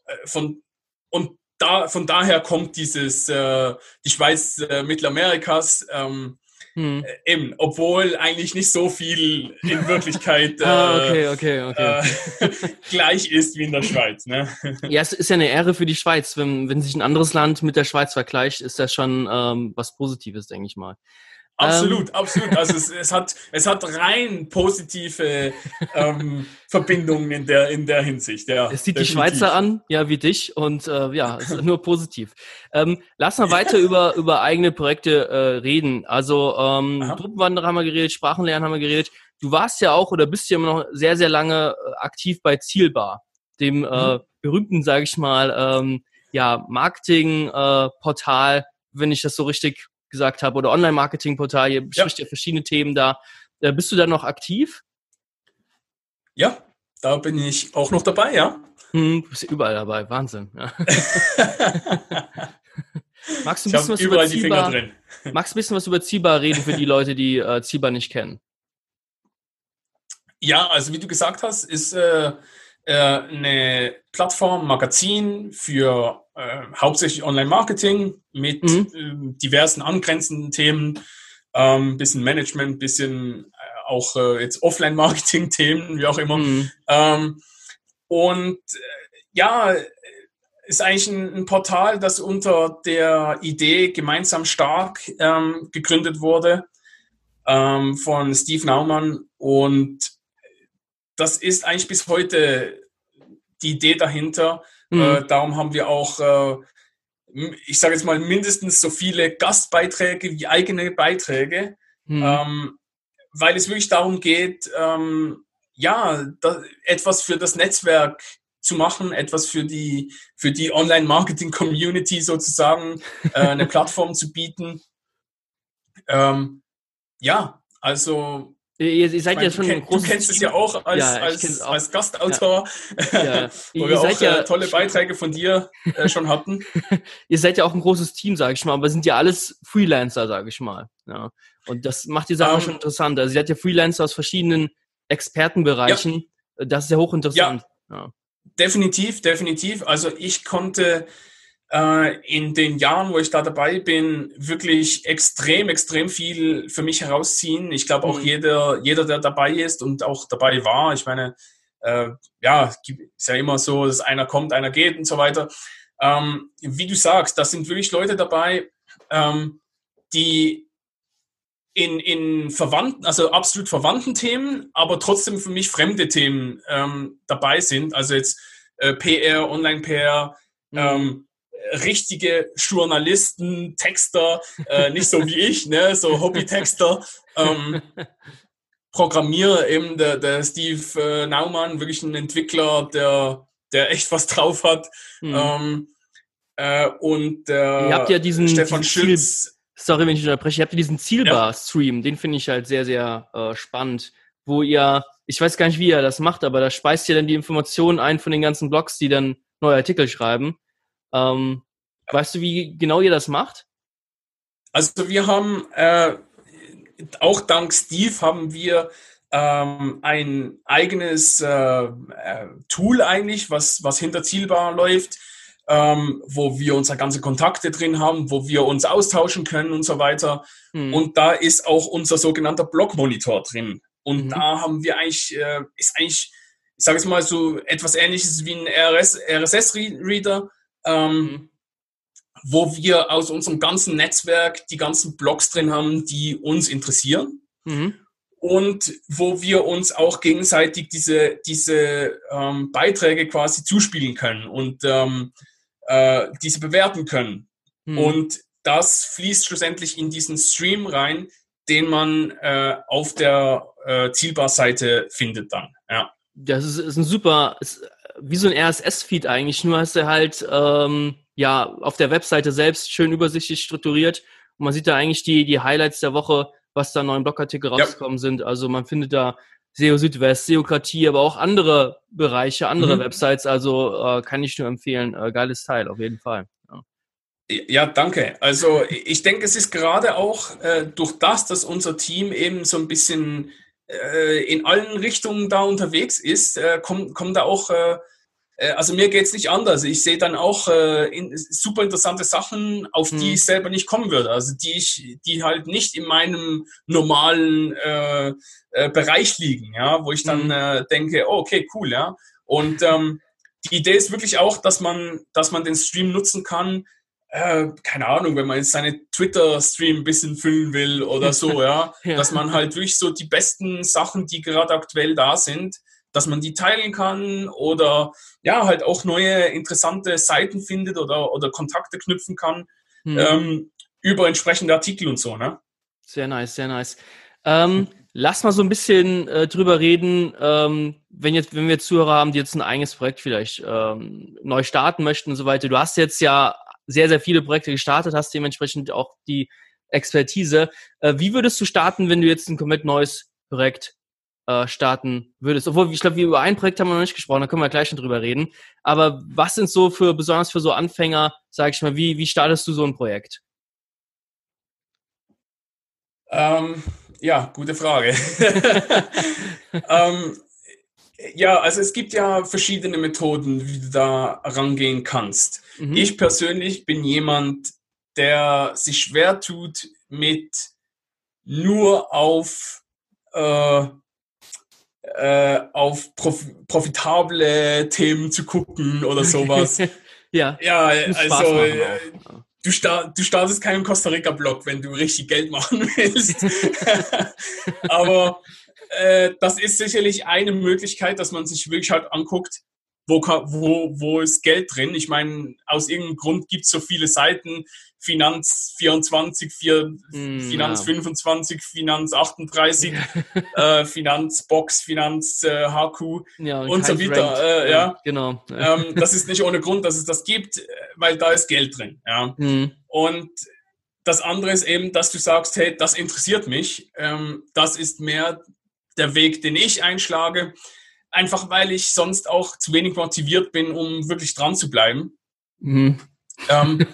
äh, von und da, von daher kommt dieses äh, die Schweiz äh, Mittelamerikas. Ähm, hm. Äh, eben, obwohl eigentlich nicht so viel in Wirklichkeit ah, okay, okay, okay. Äh, gleich ist wie in der Schweiz. Ne? Ja, es ist ja eine Ehre für die Schweiz. Wenn, wenn sich ein anderes Land mit der Schweiz vergleicht, ist das schon ähm, was Positives, denke ich mal. Absolut, ähm. absolut. Also es, es, hat, es hat rein positive ähm, Verbindungen in der, in der Hinsicht. Ja, es sieht definitiv. die Schweizer an, ja, wie dich und äh, ja, es ist nur positiv. Ähm, lass mal weiter über, über eigene Projekte äh, reden. Also ähm, Gruppenwanderer haben wir geredet, Sprachenlernen haben wir geredet. Du warst ja auch oder bist ja immer noch sehr, sehr lange äh, aktiv bei Zielbar, dem äh, mhm. berühmten, sage ich mal, ähm, ja, Marketing-Portal, äh, wenn ich das so richtig gesagt habe, oder Online-Marketing-Portal, ihr bespricht ja. ja verschiedene Themen da. Äh, bist du da noch aktiv? Ja, da bin ich auch noch dabei, ja. Hm, du bist überall dabei, Wahnsinn. Ja. Magst du ein bisschen was über Ziba, Magst ein bisschen was über Ziba reden für die Leute, die äh, Ziba nicht kennen? Ja, also wie du gesagt hast, ist äh, eine Plattform, Magazin für äh, hauptsächlich Online-Marketing mit mhm. äh, diversen angrenzenden Themen, ähm, bisschen Management, bisschen äh, auch äh, jetzt Offline-Marketing-Themen, wie auch immer. Mhm. Ähm, und äh, ja, ist eigentlich ein, ein, Portal, das unter der Idee gemeinsam stark ähm, gegründet wurde ähm, von Steve Naumann und das ist eigentlich bis heute die Idee dahinter. Mhm. Äh, darum haben wir auch, äh, ich sage jetzt mal, mindestens so viele Gastbeiträge wie eigene Beiträge, mhm. ähm, weil es wirklich darum geht, ähm, ja, da, etwas für das Netzwerk zu machen, etwas für die, für die Online-Marketing-Community sozusagen, äh, eine Plattform zu bieten. Ähm, ja, also Ihr, ihr seid meine, ja schon du, kenn, du kennst es ja auch als, ja, als, auch. als Gastautor, ja. Ja. wo wir auch ja, äh, tolle Beiträge von dir äh, schon hatten. ihr seid ja auch ein großes Team, sage ich mal, aber sind ja alles Freelancer, sage ich mal. Ja. Und das macht die Sache um, ähm. schon interessant. Also ihr seid ja Freelancer aus verschiedenen Expertenbereichen. Das ist ja hochinteressant. Ja. Definitiv, definitiv. Also ich konnte in den Jahren, wo ich da dabei bin, wirklich extrem, extrem viel für mich herausziehen. Ich glaube auch mhm. jeder, jeder, der dabei ist und auch dabei war, ich meine, äh, ja, ist ja immer so, dass einer kommt, einer geht und so weiter. Ähm, wie du sagst, da sind wirklich Leute dabei, ähm, die in, in verwandten, also absolut verwandten Themen, aber trotzdem für mich fremde Themen ähm, dabei sind. Also jetzt äh, PR, Online-PR, mhm. Richtige Journalisten, Texter, äh, nicht so wie ich, ne, so Hobbytexter. Ähm, Programmierer, eben der, der Steve äh, Naumann, wirklich ein Entwickler, der, der echt was drauf hat. Mhm. Ähm, äh, und der Ihr habt ja diesen, Stefan diesen Schütz. Ziel, sorry, wenn ich unterbreche, ihr habt ja diesen Zielbar-Stream, ja. den finde ich halt sehr, sehr äh, spannend, wo ihr, ich weiß gar nicht, wie ihr das macht, aber da speist ihr dann die Informationen ein von den ganzen Blogs, die dann neue Artikel schreiben. Ähm, weißt du, wie genau ihr das macht? Also wir haben äh, auch dank Steve haben wir ähm, ein eigenes äh, äh, Tool eigentlich, was, was hinter Zielbar läuft, ähm, wo wir unsere ganze Kontakte drin haben, wo wir uns austauschen können und so weiter. Hm. Und da ist auch unser sogenannter Blog-Monitor drin. Und mhm. da haben wir eigentlich, äh, ist eigentlich, ich sage es mal so etwas ähnliches wie ein RSS-Reader, ähm, mhm. wo wir aus unserem ganzen Netzwerk die ganzen Blogs drin haben, die uns interessieren. Mhm. Und wo wir uns auch gegenseitig diese, diese ähm, Beiträge quasi zuspielen können und ähm, äh, diese bewerten können. Mhm. Und das fließt schlussendlich in diesen Stream rein, den man äh, auf der äh, Zielbar-Seite findet dann. Ja. Das ist, ist ein super, ist wie so ein RSS-Feed eigentlich, nur hast du halt ähm, ja auf der Webseite selbst schön übersichtlich strukturiert und man sieht da eigentlich die, die Highlights der Woche, was da neuen Blogartikel rausgekommen ja. sind. Also man findet da SEO Südwest, Seokratie, aber auch andere Bereiche, andere mhm. Websites. Also äh, kann ich nur empfehlen. Äh, geiles Teil, auf jeden Fall. Ja. Ja, danke. Also ich denke, es ist gerade auch äh, durch das, dass unser Team eben so ein bisschen in allen Richtungen da unterwegs ist, äh, kommen, kommen da auch, äh, äh, also mir geht's nicht anders. Ich sehe dann auch äh, in, super interessante Sachen, auf die mhm. ich selber nicht kommen würde. Also die ich, die halt nicht in meinem normalen äh, äh, Bereich liegen, ja, wo ich dann mhm. äh, denke, oh, okay, cool, ja. Und ähm, die Idee ist wirklich auch, dass man, dass man den Stream nutzen kann, äh, keine Ahnung, wenn man jetzt seine Twitter-Stream ein bisschen füllen will oder so, ja, ja, dass man halt wirklich so die besten Sachen, die gerade aktuell da sind, dass man die teilen kann oder ja, halt auch neue interessante Seiten findet oder, oder Kontakte knüpfen kann mhm. ähm, über entsprechende Artikel und so, ne? Sehr nice, sehr nice. Ähm, lass mal so ein bisschen äh, drüber reden, ähm, wenn jetzt, wenn wir Zuhörer haben, die jetzt ein eigenes Projekt vielleicht ähm, neu starten möchten und so weiter. Du hast jetzt ja sehr, sehr viele Projekte gestartet, hast dementsprechend auch die Expertise. Äh, wie würdest du starten, wenn du jetzt ein komplett neues Projekt äh, starten würdest? Obwohl, ich glaube, wir über ein Projekt haben wir noch nicht gesprochen, da können wir gleich schon drüber reden. Aber was sind so für, besonders für so Anfänger, sag ich mal, wie, wie startest du so ein Projekt? Ähm, ja, gute Frage. ähm, ja, also es gibt ja verschiedene Methoden, wie du da rangehen kannst. Mhm. Ich persönlich bin jemand, der sich schwer tut mit nur auf, äh, äh, auf prof profitable Themen zu gucken oder sowas. ja. Ja, also äh, du, start, du startest keinen Costa Rica-Blog, wenn du richtig Geld machen willst. Aber äh, das ist sicherlich eine Möglichkeit, dass man sich wirklich halt anguckt, wo, wo, wo ist Geld drin? Ich meine, aus irgendeinem Grund gibt es so viele Seiten, Finanz 24, 4, mm, Finanz ja. 25, Finanz 38, äh, Finanzbox, Finanz äh, HQ ja, und, und so weiter. Äh, ja. Genau. Ähm, das ist nicht ohne Grund, dass es das gibt, weil da ist Geld drin. Ja. Mm. Und das andere ist eben, dass du sagst, hey, das interessiert mich. Ähm, das ist mehr der Weg, den ich einschlage einfach weil ich sonst auch zu wenig motiviert bin, um wirklich dran zu bleiben. Mhm. Ähm,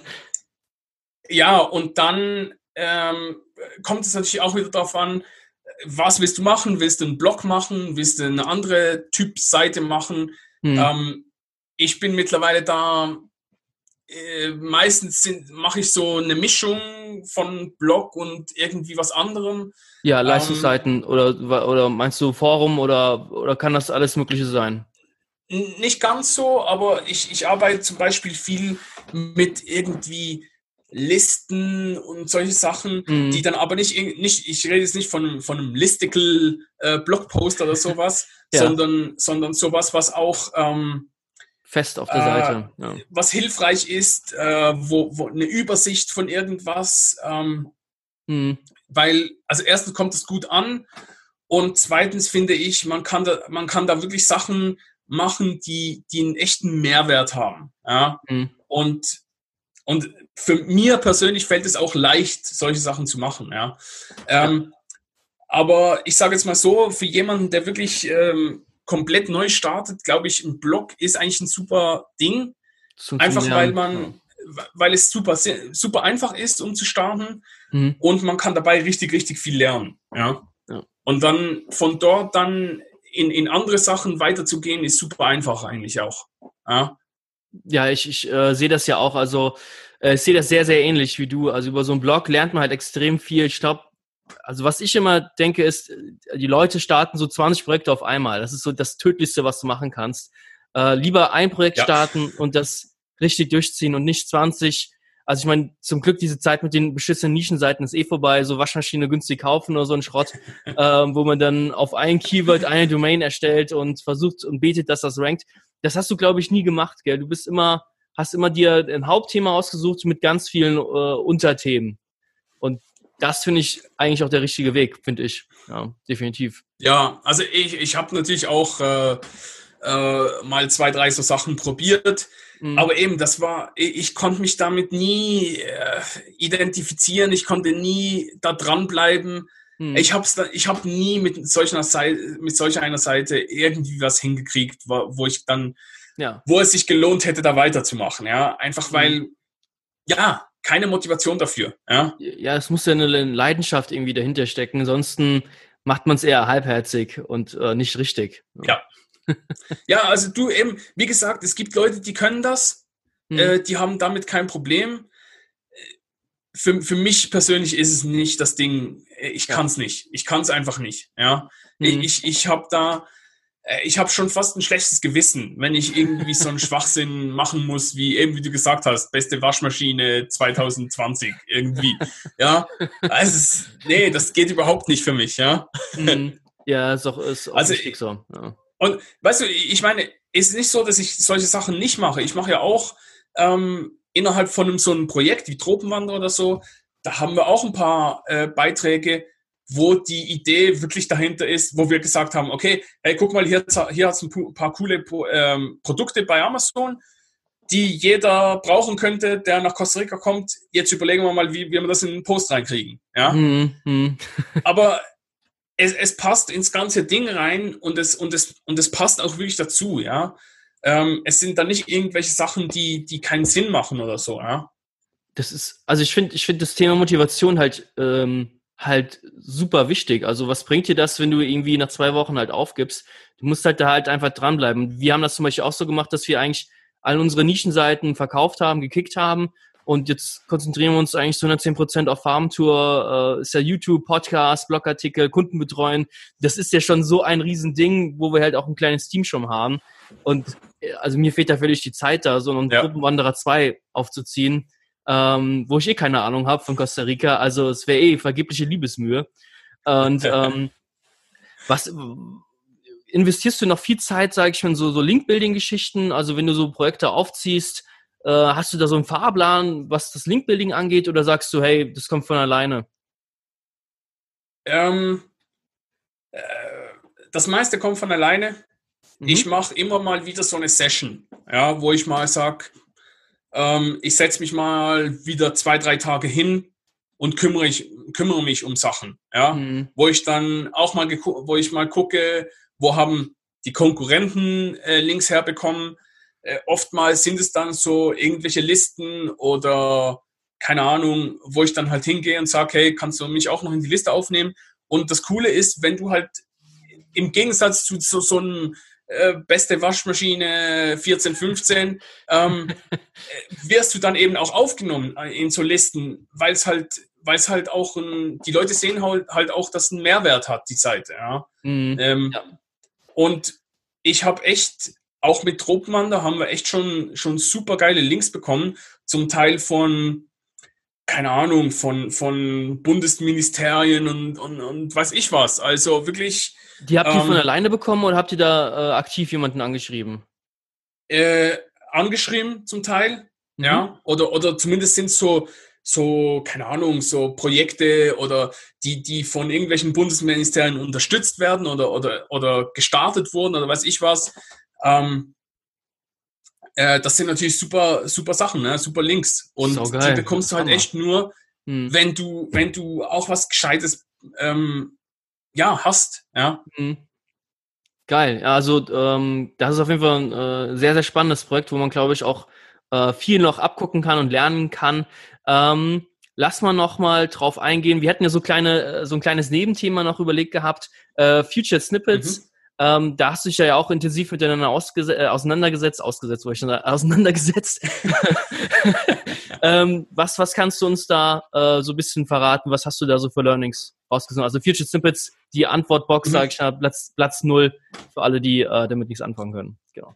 ja, und dann ähm, kommt es natürlich auch wieder darauf an, was willst du machen? Willst du einen Blog machen? Willst du eine andere Typ-Seite machen? Mhm. Ähm, ich bin mittlerweile da äh, meistens mache ich so eine Mischung von Blog und irgendwie was anderem. Ja, Leistungsseiten ähm, oder, oder meinst du Forum oder, oder kann das alles Mögliche sein? Nicht ganz so, aber ich, ich arbeite zum Beispiel viel mit irgendwie Listen und solche Sachen, mhm. die dann aber nicht, nicht ich rede jetzt nicht von, von einem Listicle äh, Blogpost oder sowas, ja. sondern, sondern sowas, was auch ähm, Fest auf der äh, Seite. Ja. Was hilfreich ist, äh, wo, wo eine Übersicht von irgendwas, ähm, hm. weil, also erstens kommt es gut an und zweitens finde ich, man kann da, man kann da wirklich Sachen machen, die, die einen echten Mehrwert haben. Ja? Hm. Und, und für mir persönlich fällt es auch leicht, solche Sachen zu machen. Ja? Ähm, aber ich sage jetzt mal so, für jemanden, der wirklich ähm, komplett neu startet, glaube ich, ein Blog ist eigentlich ein super Ding. Einfach weil man, weil es super, super einfach ist, um zu starten mhm. und man kann dabei richtig, richtig viel lernen. Ja? ja. Und dann von dort dann in, in andere Sachen weiterzugehen, ist super einfach eigentlich auch. Ja, ja ich, ich äh, sehe das ja auch. Also äh, ich sehe das sehr, sehr ähnlich wie du. Also über so einen Blog lernt man halt extrem viel. Ich glaube, also was ich immer denke, ist, die Leute starten so 20 Projekte auf einmal. Das ist so das Tödlichste, was du machen kannst. Äh, lieber ein Projekt ja. starten und das richtig durchziehen und nicht 20. Also ich meine, zum Glück diese Zeit mit den beschissenen Nischenseiten ist eh vorbei, so Waschmaschine günstig kaufen oder so ein Schrott, äh, wo man dann auf ein Keyword eine Domain erstellt und versucht und betet, dass das rankt. Das hast du, glaube ich, nie gemacht, gell? Du bist immer, hast immer dir ein Hauptthema ausgesucht mit ganz vielen äh, Unterthemen. Das finde ich eigentlich auch der richtige Weg, finde ich. Ja, definitiv. Ja, also ich, ich habe natürlich auch äh, äh, mal zwei, drei so Sachen probiert. Mhm. Aber eben, das war, ich, ich konnte mich damit nie äh, identifizieren, ich konnte nie da dranbleiben. Mhm. Ich habe ich hab nie mit solcher, Seite, mit solch einer Seite irgendwie was hingekriegt, wo, wo ich dann, ja. wo es sich gelohnt hätte, da weiterzumachen. Ja, einfach mhm. weil ja, keine Motivation dafür. Ja, ja es muss ja eine Leidenschaft irgendwie dahinter stecken. Ansonsten macht man es eher halbherzig und äh, nicht richtig. Ja. ja, also du eben, wie gesagt, es gibt Leute, die können das, hm. äh, die haben damit kein Problem. Für, für mich persönlich ist es nicht das Ding, ich kann es nicht. Ich kann es einfach nicht. Ja, hm. ich, ich habe da, äh, ich habe schon fast ein schlechtes Gewissen, wenn ich irgendwie so einen Schwachsinn machen muss, wie eben wie du gesagt hast, beste Waschmaschine 2020 irgendwie. Ja, also nee, das geht überhaupt nicht für mich, ja. Mhm. Ja, ist auch, ist auch also, richtig so. Ja. Und weißt du, ich meine, ist nicht so, dass ich solche Sachen nicht mache. Ich mache ja auch ähm, innerhalb von einem, so einem Projekt wie Tropenwander oder so, da haben wir auch ein paar äh, Beiträge, wo die Idee wirklich dahinter ist, wo wir gesagt haben, okay, hey, guck mal, hier, hier hat es ein paar coole ähm, Produkte bei Amazon, die jeder brauchen könnte, der nach Costa Rica kommt. Jetzt überlegen wir mal, wie, wie wir das in den Post reinkriegen. Ja? Mhm. Aber es, es, passt ins ganze Ding rein und es, und, es, und es passt auch wirklich dazu. Ja? Ähm, es sind da nicht irgendwelche Sachen, die, die keinen Sinn machen oder so. Ja? Das ist, also ich finde ich finde das Thema Motivation halt ähm, halt super wichtig. Also was bringt dir das, wenn du irgendwie nach zwei Wochen halt aufgibst? Du musst halt da halt einfach dranbleiben. Wir haben das zum Beispiel auch so gemacht, dass wir eigentlich all unsere Nischenseiten verkauft haben, gekickt haben und jetzt konzentrieren wir uns eigentlich zu 110 Prozent auf Farmtour, äh, ist ja YouTube, Podcast, Blogartikel, Kunden betreuen. Das ist ja schon so ein Riesending, wo wir halt auch ein kleines Team schon haben. Und äh, also mir fehlt da völlig die Zeit da, so einen ja. Gruppenwanderer 2 aufzuziehen ähm, wo ich eh keine Ahnung habe von Costa Rica. Also es wäre eh vergebliche Liebesmühe. Und ähm, was investierst du noch viel Zeit, sage ich mal, so, so Link-Building-Geschichten? Also wenn du so Projekte aufziehst, äh, hast du da so einen Fahrplan, was das Link-Building angeht, oder sagst du, hey, das kommt von alleine? Ähm, äh, das meiste kommt von alleine. Mhm. Ich mache immer mal wieder so eine Session, ja, wo ich mal sage, ähm, ich setze mich mal wieder zwei, drei Tage hin und kümmere, ich, kümmere mich um Sachen, ja, mhm. wo ich dann auch mal, wo ich mal gucke, wo haben die Konkurrenten äh, Links herbekommen. Äh, oftmals sind es dann so irgendwelche Listen oder keine Ahnung, wo ich dann halt hingehe und sage, hey, kannst du mich auch noch in die Liste aufnehmen? Und das Coole ist, wenn du halt im Gegensatz zu so, so einem äh, beste Waschmaschine 14, 15, ähm, wirst du dann eben auch aufgenommen äh, in so Listen, weil es halt, weil es halt auch ein, die Leute sehen halt, halt auch, dass es einen Mehrwert hat, die Seite. Ja. Mhm. Ähm, ja. Und ich habe echt, auch mit Tropenwander haben wir echt schon, schon super geile Links bekommen, zum Teil von keine Ahnung, von, von Bundesministerien und, und, und weiß ich was. Also wirklich die habt ihr ähm, von alleine bekommen oder habt ihr da äh, aktiv jemanden angeschrieben? Äh, angeschrieben zum Teil, mhm. ja. Oder, oder zumindest sind so, so, keine Ahnung, so Projekte oder die, die von irgendwelchen Bundesministerien unterstützt werden oder, oder, oder gestartet wurden oder weiß ich was. Ähm, äh, das sind natürlich super, super Sachen, ne? super Links. Und die bekommst du halt echt nur, hm. wenn du, wenn du auch was Gescheites ähm, ja, hast. Ja. Mhm. Geil. Also ähm, das ist auf jeden Fall ein äh, sehr, sehr spannendes Projekt, wo man, glaube ich, auch äh, viel noch abgucken kann und lernen kann. Ähm, lass mal noch mal drauf eingehen. Wir hatten ja so kleine, äh, so ein kleines Nebenthema noch überlegt gehabt. Äh, Future Snippets. Mhm. Ähm, da hast du dich ja auch intensiv miteinander äh, auseinandergesetzt, ausgesetzt, wo ich schon auseinandergesetzt. ähm, was, was kannst du uns da äh, so ein bisschen verraten? Was hast du da so für Learnings rausgesucht? Also Future Snippets, die Antwortbox, mhm. sage ich mal, Platz, Platz null für alle, die äh, damit nichts anfangen können. Genau.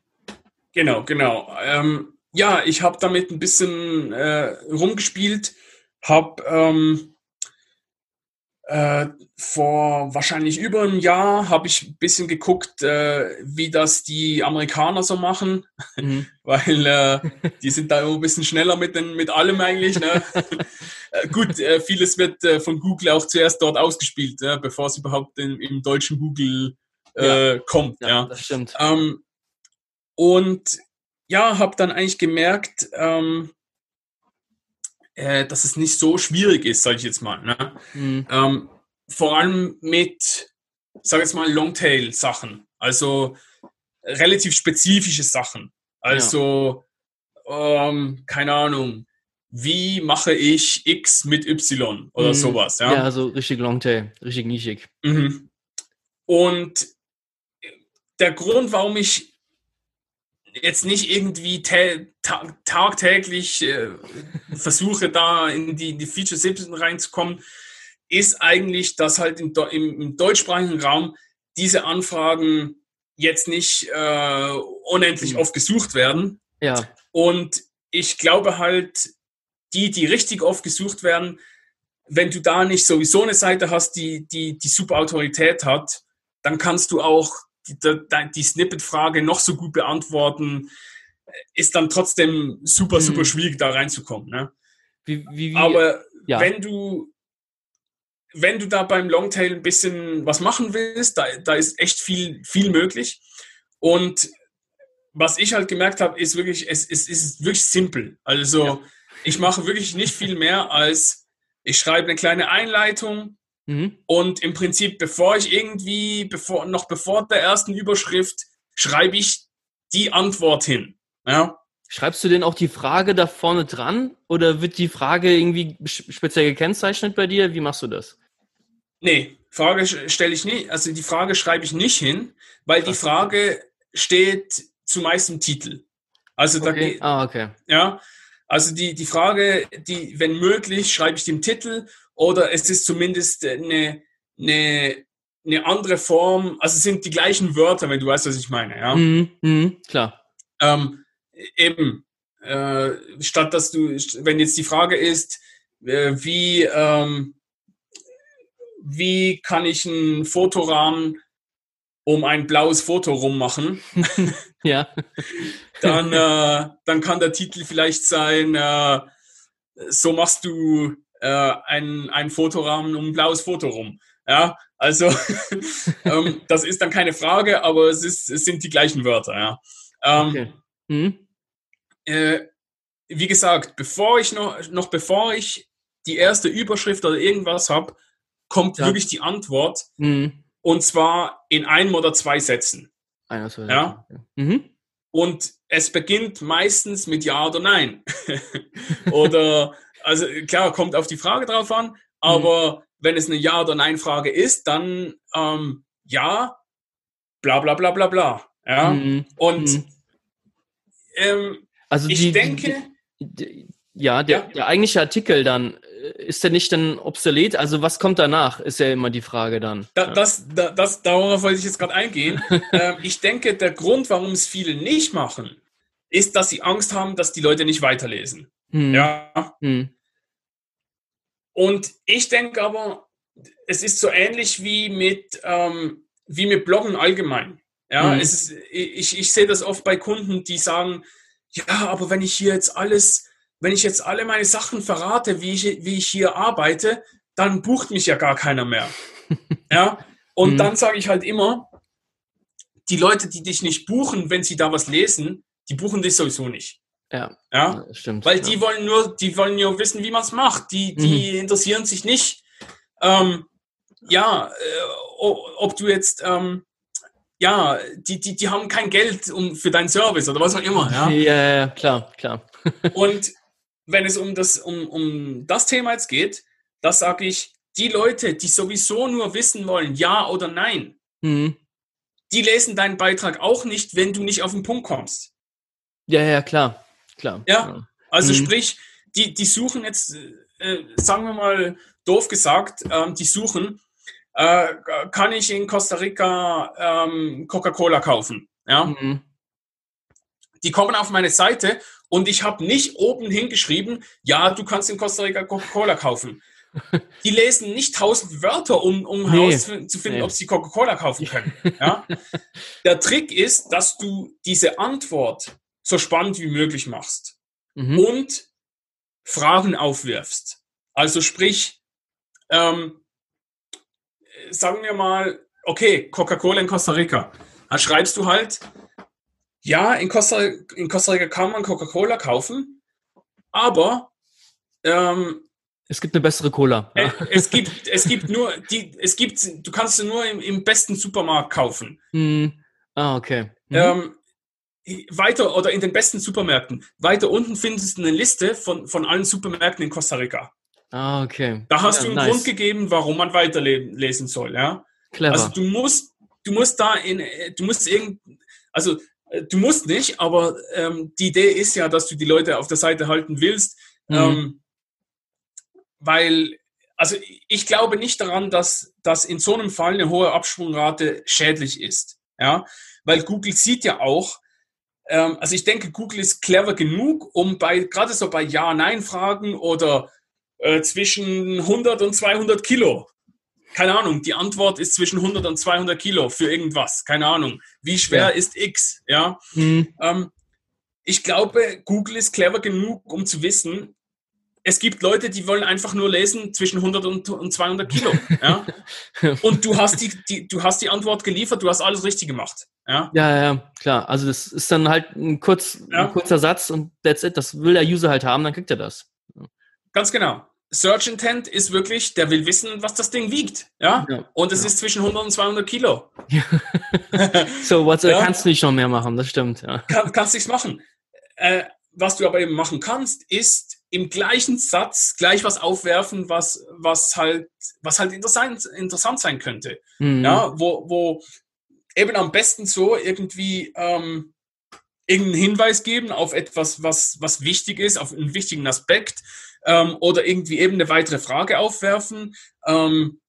Genau, genau. Ähm, ja, ich habe damit ein bisschen äh, rumgespielt, habe ähm, äh, vor wahrscheinlich über einem Jahr habe ich ein bisschen geguckt, äh, wie das die Amerikaner so machen, mhm. weil äh, die sind da ein bisschen schneller mit, den, mit allem eigentlich. Ne? Äh, gut, äh, vieles wird äh, von Google auch zuerst dort ausgespielt, bevor es überhaupt in, im deutschen Google ja. kommt. Ja, ja, das stimmt. Ähm, und ja, habe dann eigentlich gemerkt, ähm, äh, dass es nicht so schwierig ist, sage ich jetzt mal. Ne? Mhm. Ähm, vor allem mit, sage jetzt mal, Longtail-Sachen, also relativ spezifische Sachen. Also, ja. ähm, keine Ahnung, wie mache ich X mit Y oder mhm. sowas. Ja, ja also richtig Longtail, richtig nischig. Mhm. Und der Grund, warum ich jetzt nicht irgendwie ta tagtäglich äh, versuche, da in die, die Feature 17 reinzukommen, ist eigentlich, dass halt im, im, im deutschsprachigen Raum diese Anfragen jetzt nicht äh, unendlich mhm. oft gesucht werden. Ja. Und ich glaube halt, die, die richtig oft gesucht werden, wenn du da nicht sowieso eine Seite hast, die, die, die super Autorität hat, dann kannst du auch die, die, Snippet-Frage noch so gut beantworten, ist dann trotzdem super, super mhm. schwierig, da reinzukommen. Ne? Wie, wie, wie, Aber ja. wenn du wenn du da beim Longtail ein bisschen was machen willst, da, da ist echt viel, viel möglich. Und was ich halt gemerkt habe, ist wirklich, es, es ist wirklich simpel. Also ja. ich mache wirklich nicht viel mehr als ich schreibe eine kleine Einleitung mhm. und im Prinzip, bevor ich irgendwie, bevor, noch bevor der ersten Überschrift, schreibe ich die Antwort hin. Ja. Schreibst du denn auch die Frage da vorne dran oder wird die Frage irgendwie speziell gekennzeichnet bei dir? Wie machst du das? Nee, Frage stelle ich nicht. Also die Frage schreibe ich nicht hin, weil die Frage steht zumeist im Titel. Also da okay. Ah, okay. Ja, also die, die Frage, die, wenn möglich, schreibe ich den Titel oder es ist zumindest eine, eine, eine andere Form, also es sind die gleichen Wörter, wenn du weißt, was ich meine. Ja, mhm, mh, klar. Ähm, eben, äh, statt dass du, wenn jetzt die Frage ist, äh, wie, ähm, wie kann ich einen Fotorahmen um ein blaues Foto rummachen? ja. dann, äh, dann kann der Titel vielleicht sein, äh, so machst du äh, ein, ein Fotorahmen um ein blaues Foto rum. Ja, also ähm, das ist dann keine Frage, aber es, ist, es sind die gleichen Wörter. Ja. Ähm, okay. mhm. äh, wie gesagt, bevor ich noch, noch bevor ich die erste Überschrift oder irgendwas habe, kommt ja. wirklich die Antwort. Mhm. Und zwar in einem oder zwei Sätzen. Einer, zwei ja. Mhm. Und es beginnt meistens mit Ja oder Nein. oder, also klar, kommt auf die Frage drauf an, aber mhm. wenn es eine Ja- oder Nein-Frage ist, dann ähm, ja, bla bla bla bla bla. Ja. Mhm. Und mhm. ähm, also ich die, denke. Die, die, ja, der, ja, der eigentliche Artikel dann ist der nicht dann obsolet? Also was kommt danach, ist ja immer die Frage dann. Da, das, da, das, darauf wollte ich jetzt gerade eingehen. ähm, ich denke, der Grund, warum es viele nicht machen, ist, dass sie Angst haben, dass die Leute nicht weiterlesen. Hm. Ja. Hm. Und ich denke aber, es ist so ähnlich wie mit, ähm, wie mit Bloggen allgemein. Ja, hm. es ist, ich, ich sehe das oft bei Kunden, die sagen, ja, aber wenn ich hier jetzt alles wenn ich jetzt alle meine Sachen verrate, wie ich, wie ich hier arbeite, dann bucht mich ja gar keiner mehr. ja, und mhm. dann sage ich halt immer, die Leute, die dich nicht buchen, wenn sie da was lesen, die buchen dich sowieso nicht. Ja, ja? stimmt. Weil ja. die wollen nur, die wollen nur wissen, wie man es macht. Die, die mhm. interessieren sich nicht, ähm, ja, äh, ob du jetzt, ähm, ja, die, die, die haben kein Geld um, für deinen Service oder was auch immer. Ja, ja, ja klar, klar. und wenn es um das, um, um das Thema jetzt geht, da sage ich, die Leute, die sowieso nur wissen wollen, ja oder nein, mhm. die lesen deinen Beitrag auch nicht, wenn du nicht auf den Punkt kommst. Ja, ja, klar. Klar. Ja, also mhm. sprich, die, die suchen jetzt, äh, sagen wir mal doof gesagt, ähm, die suchen, äh, kann ich in Costa Rica ähm, Coca-Cola kaufen? Ja. Mhm. Die kommen auf meine Seite und ich habe nicht oben hingeschrieben, ja, du kannst in Costa Rica Coca-Cola kaufen. Die lesen nicht tausend Wörter, um, um nee, herauszufinden, nee. ob sie Coca-Cola kaufen können. Ja? Der Trick ist, dass du diese Antwort so spannend wie möglich machst mhm. und Fragen aufwirfst. Also sprich, ähm, sagen wir mal, okay, Coca-Cola in Costa Rica. Dann schreibst du halt, ja, in Costa, in Costa Rica kann man Coca-Cola kaufen, aber ähm, es gibt eine bessere Cola. Ja. Es gibt, es gibt nur, die, es gibt, du kannst sie nur im, im besten Supermarkt kaufen. Hm. Ah, okay. Mhm. Ähm, weiter oder in den besten Supermärkten, weiter unten findest du eine Liste von, von allen Supermärkten in Costa Rica. Ah, okay. Da hast ja, du einen nice. Grund gegeben, warum man weiterlesen soll, ja. Clever. Also du musst, du musst da in, du musst irgend, also äh, du musst nicht, aber ähm, die Idee ist ja, dass du die Leute auf der Seite halten willst, mhm. ähm, weil, also ich glaube nicht daran, dass, dass in so einem Fall eine hohe Absprungrate schädlich ist, ja, weil Google sieht ja auch, ähm, also ich denke, Google ist clever genug, um bei, gerade so bei Ja-Nein-Fragen oder äh, zwischen 100 und 200 Kilo, keine Ahnung, die Antwort ist zwischen 100 und 200 Kilo für irgendwas, keine Ahnung. Wie schwer ja. ist X, ja? Mhm. Ähm, ich glaube, Google ist clever genug, um zu wissen, es gibt Leute, die wollen einfach nur lesen zwischen 100 und, 200 Kilo. Ja? Und du hast, die, die, du hast die Antwort geliefert, du hast alles richtig gemacht. Ja, ja, ja klar. Also das ist dann halt ein, kurz, ja. ein kurzer Satz und that's it. Das will der User halt haben, dann kriegt er das. Ganz genau. Search Intent ist wirklich, der will wissen, was das Ding wiegt. Ja. ja und es ja. ist zwischen 100 und 200 Kilo. so, was ja. kannst du nicht noch mehr machen, das stimmt. Ja. Kann, kannst nichts machen. Äh, was du aber eben machen kannst, ist im gleichen Satz gleich was aufwerfen, was, was halt, was halt interessant, interessant sein könnte. Mhm. Ja, wo, wo eben am besten so irgendwie ähm, irgendeinen Hinweis geben auf etwas, was, was wichtig ist, auf einen wichtigen Aspekt ähm, oder irgendwie eben eine weitere Frage aufwerfen. Ähm,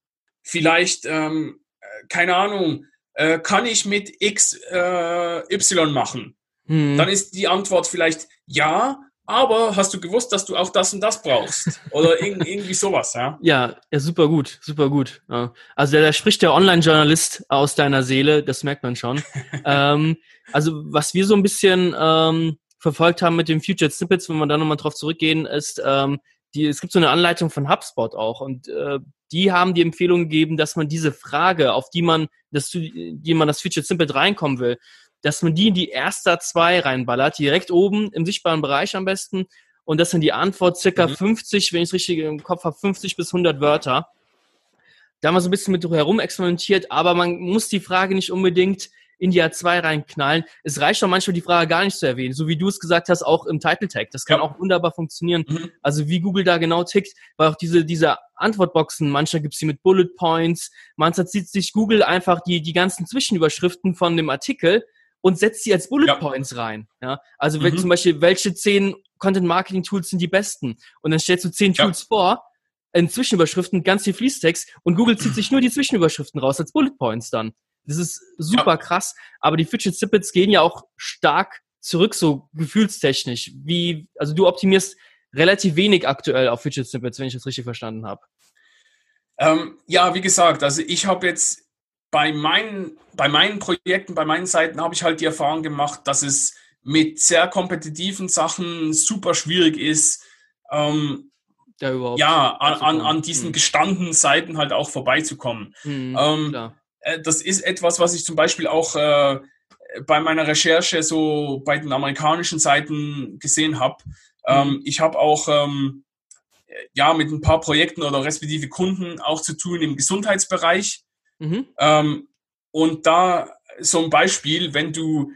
vielleicht, ähm, äh, keine Ahnung, äh, kann ich mit X äh, Y machen? Mhm. Dann ist die Antwort vielleicht ja, aber hast du gewusst, dass du auch das und das brauchst? Oder irgendwie sowas, ja? Ja, ja super gut, super gut. Ja. Also da, spricht der Online-Journalist aus deiner Seele, das merkt man schon. ähm, also was wir so ein bisschen ähm, verfolgt haben mit den Featured Snippets, wenn wir da nochmal drauf zurückgehen, ist, ähm, die, es gibt so eine Anleitung von HubSpot auch und äh, die haben die Empfehlung gegeben, dass man diese Frage, auf die man, dass du, die man das Featured Snippet reinkommen will, dass man die in die erster zwei reinballert, direkt oben im sichtbaren Bereich am besten. Und das sind die Antwort circa mhm. 50, wenn ich es richtig im Kopf habe, 50 bis 100 Wörter. Da haben wir so ein bisschen mit herum experimentiert, aber man muss die Frage nicht unbedingt in die A2 reinknallen. Es reicht auch manchmal die Frage gar nicht zu erwähnen, so wie du es gesagt hast, auch im Title Tag. Das kann ja. auch wunderbar funktionieren. Mhm. Also wie Google da genau tickt, weil auch diese, diese Antwortboxen, manchmal gibt's die mit Bullet Points, manchmal zieht sich Google einfach die, die ganzen Zwischenüberschriften von dem Artikel und setzt sie als Bullet ja. Points rein. Ja? Also mhm. zum Beispiel, welche zehn Content-Marketing-Tools sind die besten? Und dann stellst du zehn ja. Tools vor, in Zwischenüberschriften, ganz viel Fließtext und Google zieht sich nur die Zwischenüberschriften raus als Bullet Points dann. Das ist super ja. krass, aber die Fidget Snippets gehen ja auch stark zurück, so gefühlstechnisch. Wie, also du optimierst relativ wenig aktuell auf Fidget Snippets, wenn ich das richtig verstanden habe. Ähm, ja, wie gesagt, also ich habe jetzt bei meinen, bei meinen Projekten, bei meinen Seiten habe ich halt die Erfahrung gemacht, dass es mit sehr kompetitiven Sachen super schwierig ist, ähm, ja, ja an, an, diesen hm. gestandenen Seiten halt auch vorbeizukommen. Hm, ähm, äh, das ist etwas, was ich zum Beispiel auch äh, bei meiner Recherche so bei den amerikanischen Seiten gesehen habe. Ähm, hm. ich habe auch ähm, ja mit ein paar Projekten oder respektive Kunden auch zu tun im Gesundheitsbereich. Mhm. Ähm, und da so ein Beispiel, wenn du,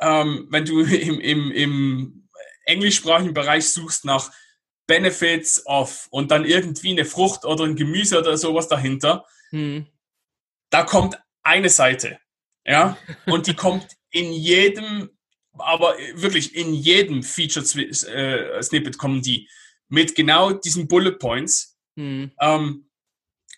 ähm, wenn du im, im, im englischsprachigen Bereich suchst nach Benefits of und dann irgendwie eine Frucht oder ein Gemüse oder sowas dahinter, mhm. da kommt eine Seite. Ja, und die kommt in jedem, aber wirklich in jedem Feature äh, Snippet kommen die mit genau diesen Bullet Points. Mhm. Ähm,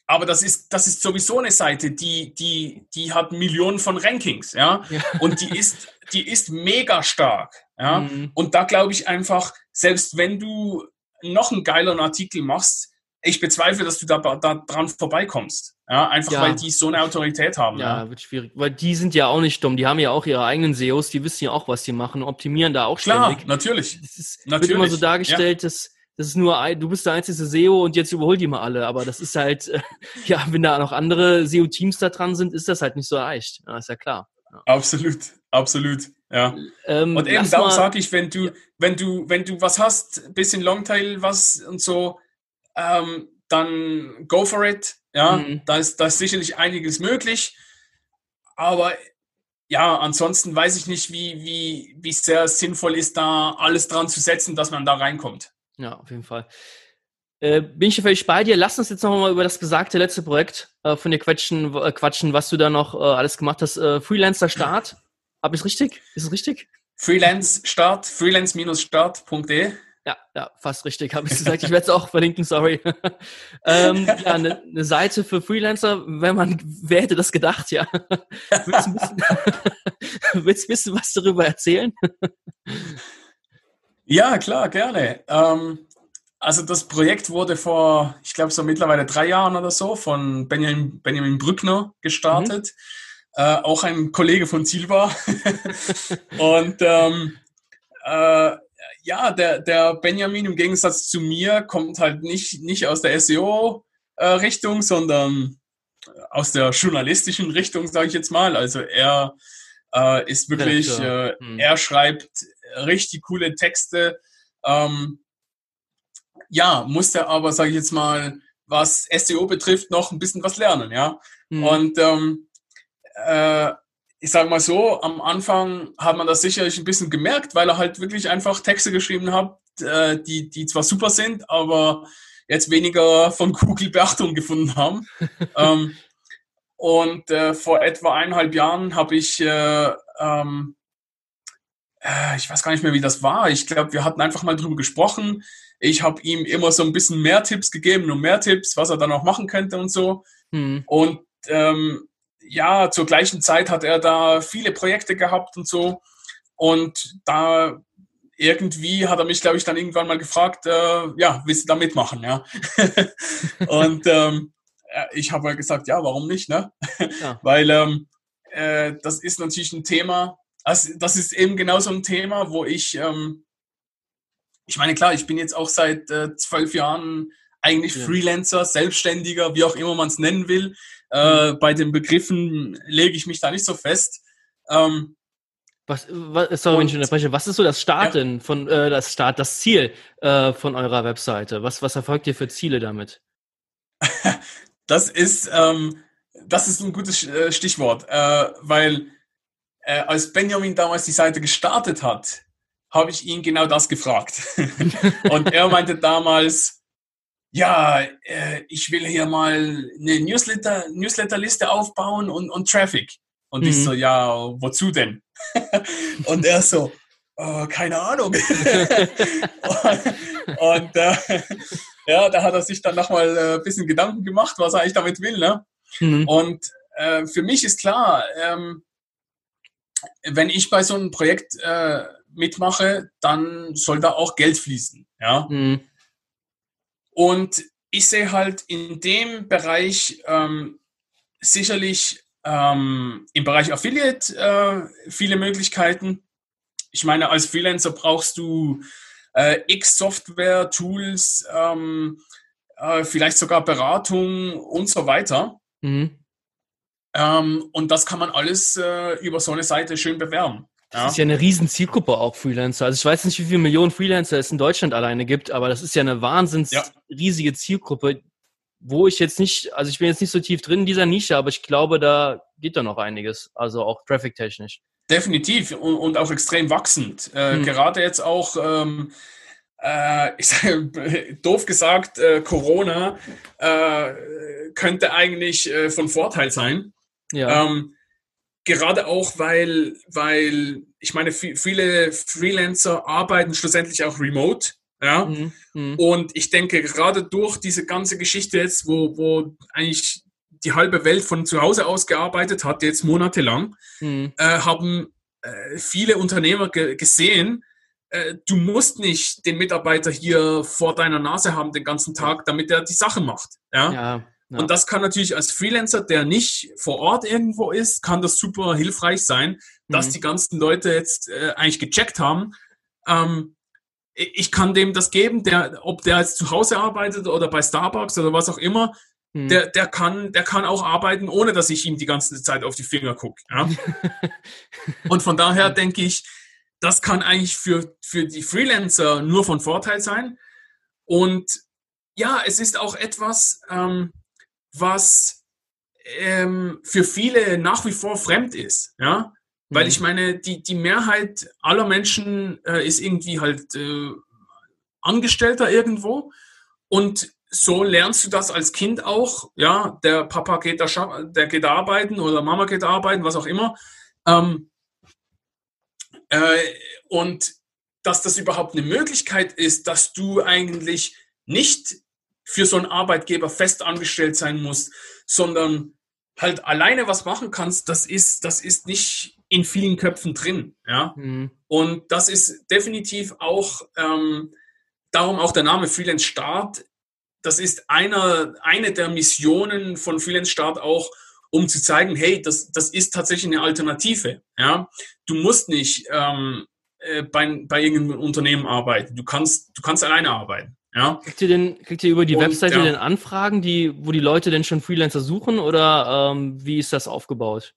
aber das ist, das ist sowieso eine Seite, die, die, die hat Millionen von Rankings, ja. ja. Und die ist, die ist mega stark, ja. Mhm. Und da glaube ich einfach, selbst wenn du noch einen geileren Artikel machst, ich bezweifle, dass du da, da dran vorbeikommst. Ja, einfach ja. weil die so eine Autorität haben. Ja, ja, wird schwierig. Weil die sind ja auch nicht dumm. Die haben ja auch ihre eigenen SEOs, die wissen ja auch, was sie machen, optimieren da auch ständig. Klar, natürlich. Es ist, natürlich. wird immer so dargestellt, ja. dass das ist nur, du bist der einzige SEO und jetzt überholt die mal alle. Aber das ist halt, äh, ja, wenn da noch andere SEO-Teams da dran sind, ist das halt nicht so leicht. Ja, ist ja klar. Ja. Absolut, absolut. Ja. Ähm, und eben darum sage ich, wenn du, wenn du, wenn du was hast, bisschen Longtail, was und so, ähm, dann go for it. Ja, mhm. da ist, da ist sicherlich einiges möglich. Aber ja, ansonsten weiß ich nicht, wie, wie, wie sehr sinnvoll ist, da alles dran zu setzen, dass man da reinkommt. Ja, auf jeden Fall. Äh, bin ich völlig bei dir. Lass uns jetzt noch mal über das besagte letzte Projekt äh, von dir quatschen, äh, quatschen, was du da noch äh, alles gemacht hast. Äh, Freelancer Start. Hab ich es richtig? Ist es richtig? Freelance Start, freelance-start.de. Ja, ja, fast richtig, habe ich gesagt. Ich werde es auch verlinken, sorry. ähm, ja, eine ne Seite für Freelancer, wenn man, wer hätte das gedacht, ja. willst, du bisschen, willst du wissen, was darüber erzählen? Ja, klar, gerne. Ähm, also das Projekt wurde vor, ich glaube so mittlerweile drei Jahren oder so von Benjamin, Benjamin Brückner gestartet. Mhm. Äh, auch ein Kollege von Zielbar. Und ähm, äh, ja, der, der Benjamin im Gegensatz zu mir kommt halt nicht, nicht aus der SEO-Richtung, äh, sondern aus der journalistischen Richtung, sage ich jetzt mal. Also er äh, ist wirklich, äh, hm. er schreibt richtig coole Texte. Ähm, ja, musste aber, sage ich jetzt mal, was SEO betrifft, noch ein bisschen was lernen, ja. Hm. Und ähm, äh, ich sage mal so, am Anfang hat man das sicherlich ein bisschen gemerkt, weil er halt wirklich einfach Texte geschrieben hat, äh, die, die zwar super sind, aber jetzt weniger von Google Beachtung gefunden haben. ähm, und äh, vor etwa eineinhalb Jahren habe ich, äh, ähm, äh, ich weiß gar nicht mehr, wie das war. Ich glaube, wir hatten einfach mal drüber gesprochen. Ich habe ihm immer so ein bisschen mehr Tipps gegeben und mehr Tipps, was er dann auch machen könnte und so. Hm. Und ähm, ja, zur gleichen Zeit hat er da viele Projekte gehabt und so. Und da irgendwie hat er mich, glaube ich, dann irgendwann mal gefragt, äh, ja, willst du da mitmachen, ja? und ähm, ich habe halt gesagt, ja, warum nicht, ne? Ja. Weil ähm, äh, das ist natürlich ein Thema, also das ist eben genau so ein Thema, wo ich, ähm, ich meine, klar, ich bin jetzt auch seit äh, zwölf Jahren eigentlich ja. Freelancer, Selbstständiger, wie auch immer man es nennen will. Äh, bei den Begriffen lege ich mich da nicht so fest. Ähm, was, was, sorry, wenn ich unterbreche. Was ist so das Starten ja. von äh, das Start, das Ziel äh, von eurer Webseite? Was, was erfolgt ihr für Ziele damit? das ist ähm, das ist ein gutes äh, Stichwort, äh, weil äh, als Benjamin damals die Seite gestartet hat, habe ich ihn genau das gefragt. Und er meinte damals, ja, äh, ich will hier mal eine Newsletter, Newsletterliste aufbauen und, und Traffic. Und mhm. ich so, ja, wozu denn? und er so, oh, keine Ahnung. und, und äh, ja, da hat er sich dann nochmal ein äh, bisschen Gedanken gemacht, was er eigentlich damit will. Ne? Mhm. Und äh, für mich ist klar, ähm, wenn ich bei so einem Projekt äh, mitmache, dann soll da auch Geld fließen. Ja. Mhm. Und ich sehe halt in dem Bereich ähm, sicherlich ähm, im Bereich Affiliate äh, viele Möglichkeiten. Ich meine, als Freelancer brauchst du äh, X Software, Tools, ähm, äh, vielleicht sogar Beratung und so weiter. Mhm. Ähm, und das kann man alles äh, über so eine Seite schön bewerben. Das ja. ist ja eine riesen Zielgruppe auch Freelancer. Also ich weiß nicht, wie viele Millionen Freelancer es in Deutschland alleine gibt, aber das ist ja eine wahnsinns ja. riesige Zielgruppe, wo ich jetzt nicht, also ich bin jetzt nicht so tief drin in dieser Nische, aber ich glaube, da geht da noch einiges, also auch traffic-technisch. Definitiv und, und, auch extrem wachsend. Äh, hm. Gerade jetzt auch, ähm, äh, ich sage, doof gesagt, äh, Corona äh, könnte eigentlich äh, von Vorteil sein. Ja. Ähm, gerade auch, weil, weil ich meine, viele Freelancer arbeiten schlussendlich auch remote. Ja. Mhm. Mhm. Und ich denke, gerade durch diese ganze Geschichte jetzt, wo, wo eigentlich die halbe Welt von zu Hause aus gearbeitet hat, jetzt monatelang, mhm. äh, haben äh, viele Unternehmer ge gesehen, äh, du musst nicht den Mitarbeiter hier vor deiner Nase haben den ganzen Tag, damit er die Sache macht. Ja. ja. Ja. Und das kann natürlich als Freelancer, der nicht vor Ort irgendwo ist, kann das super hilfreich sein, dass mhm. die ganzen Leute jetzt äh, eigentlich gecheckt haben. Ähm, ich kann dem das geben, der, ob der jetzt zu Hause arbeitet oder bei Starbucks oder was auch immer, mhm. der, der, kann, der kann auch arbeiten, ohne dass ich ihm die ganze Zeit auf die Finger gucke. Ja? Und von daher denke ich, das kann eigentlich für, für die Freelancer nur von Vorteil sein. Und ja, es ist auch etwas, ähm, was ähm, für viele nach wie vor fremd ist. Ja? Weil mhm. ich meine, die, die Mehrheit aller Menschen äh, ist irgendwie halt äh, Angestellter irgendwo. Und so lernst du das als Kind auch. Ja, der Papa geht da, der geht arbeiten oder Mama geht arbeiten, was auch immer. Ähm, äh, und dass das überhaupt eine Möglichkeit ist, dass du eigentlich nicht für so einen Arbeitgeber fest angestellt sein musst, sondern halt alleine was machen kannst, das ist, das ist nicht in vielen Köpfen drin. Ja? Mhm. Und das ist definitiv auch, ähm, darum auch der Name Freelance Start. Das ist einer, eine der Missionen von Freelance Start auch, um zu zeigen, hey, das, das ist tatsächlich eine Alternative. Ja? Du musst nicht ähm, äh, bei, bei irgendeinem Unternehmen arbeiten. Du kannst, du kannst alleine arbeiten. Ja. Kriegt ihr denn, kriegt ihr über die und, Webseite ja. denn Anfragen, die, wo die Leute denn schon Freelancer suchen oder ähm, wie ist das aufgebaut?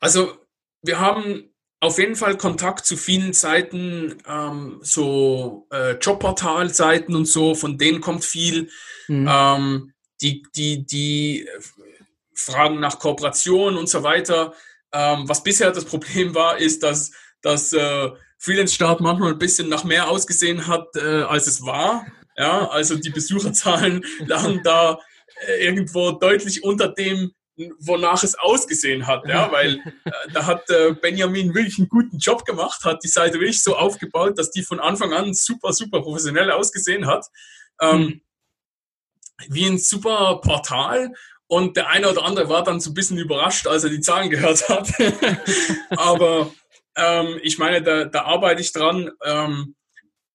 Also wir haben auf jeden Fall Kontakt zu vielen Seiten, ähm, so äh, Jobportal-Seiten und so, von denen kommt viel. Mhm. Ähm, die, die, die fragen nach Kooperation und so weiter. Ähm, was bisher das Problem war, ist, dass, dass äh, Freelance Start manchmal ein bisschen nach mehr ausgesehen hat, äh, als es war. Ja, also die Besucherzahlen lagen da äh, irgendwo deutlich unter dem, wonach es ausgesehen hat, ja, weil äh, da hat äh, Benjamin wirklich einen guten Job gemacht, hat die Seite wirklich so aufgebaut, dass die von Anfang an super, super professionell ausgesehen hat. Ähm, mhm. Wie ein super Portal und der eine oder andere war dann so ein bisschen überrascht, als er die Zahlen gehört hat. Aber ähm, ich meine, da, da arbeite ich dran, ähm,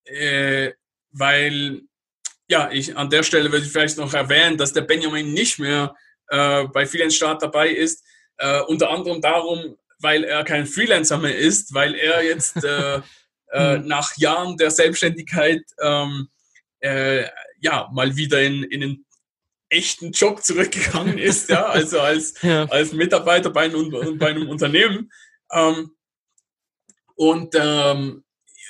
äh, weil, ja, ich an der Stelle würde ich vielleicht noch erwähnen, dass der Benjamin nicht mehr äh, bei Freelance Start dabei ist. Äh, unter anderem darum, weil er kein Freelancer mehr ist, weil er jetzt äh, äh, hm. nach Jahren der Selbstständigkeit ähm, äh, ja mal wieder in, in einen echten Job zurückgegangen ist, ja, also als, ja. als Mitarbeiter bei einem, bei einem Unternehmen. Ähm, und ähm,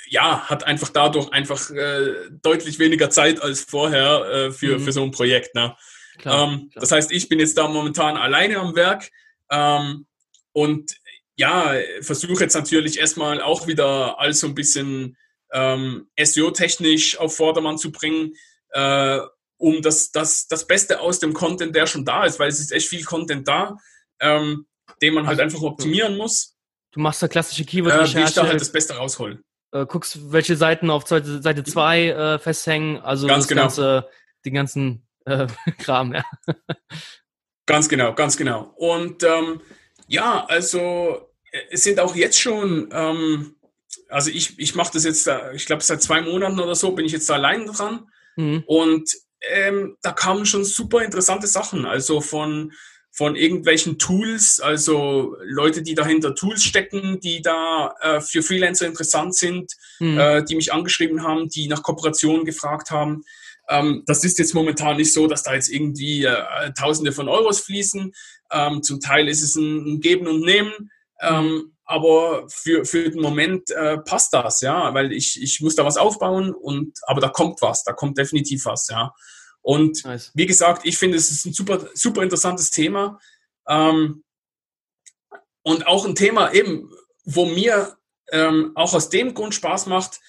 ja, hat einfach dadurch einfach äh, deutlich weniger Zeit als vorher äh, für, mhm. für so ein Projekt. Ne? Klar, ähm, klar. Das heißt, ich bin jetzt da momentan alleine am Werk ähm, und ja, versuche jetzt natürlich erstmal auch wieder alles so ein bisschen ähm, SEO-technisch auf Vordermann zu bringen, äh, um das, das, das Beste aus dem Content, der schon da ist, weil es ist echt viel Content da, ähm, den man halt also, einfach optimieren muss. Du machst da klassische Keyword-Recherche. Äh, wie ich da halt das Beste raushol. Äh, guckst, welche Seiten auf Seite 2 äh, festhängen, also ganz genau. ganze, den ganzen äh, Kram, ja. Ganz genau, ganz genau. Und ähm, ja, also äh, es sind auch jetzt schon, ähm, also ich, ich mache das jetzt, ich glaube seit zwei Monaten oder so bin ich jetzt da allein dran. Mhm. Und ähm, da kamen schon super interessante Sachen. Also von von irgendwelchen Tools, also Leute, die dahinter Tools stecken, die da äh, für Freelancer interessant sind, mhm. äh, die mich angeschrieben haben, die nach Kooperationen gefragt haben. Ähm, das ist jetzt momentan nicht so, dass da jetzt irgendwie äh, Tausende von Euros fließen. Ähm, zum Teil ist es ein, ein Geben und Nehmen. Ähm, mhm. aber für, für den Moment äh, passt das, ja, weil ich, ich muss da was aufbauen und aber da kommt was, da kommt definitiv was, ja. Und nice. wie gesagt, ich finde, es ist ein super, super interessantes Thema. Ähm, und auch ein Thema eben, wo mir ähm, auch aus dem Grund Spaß macht,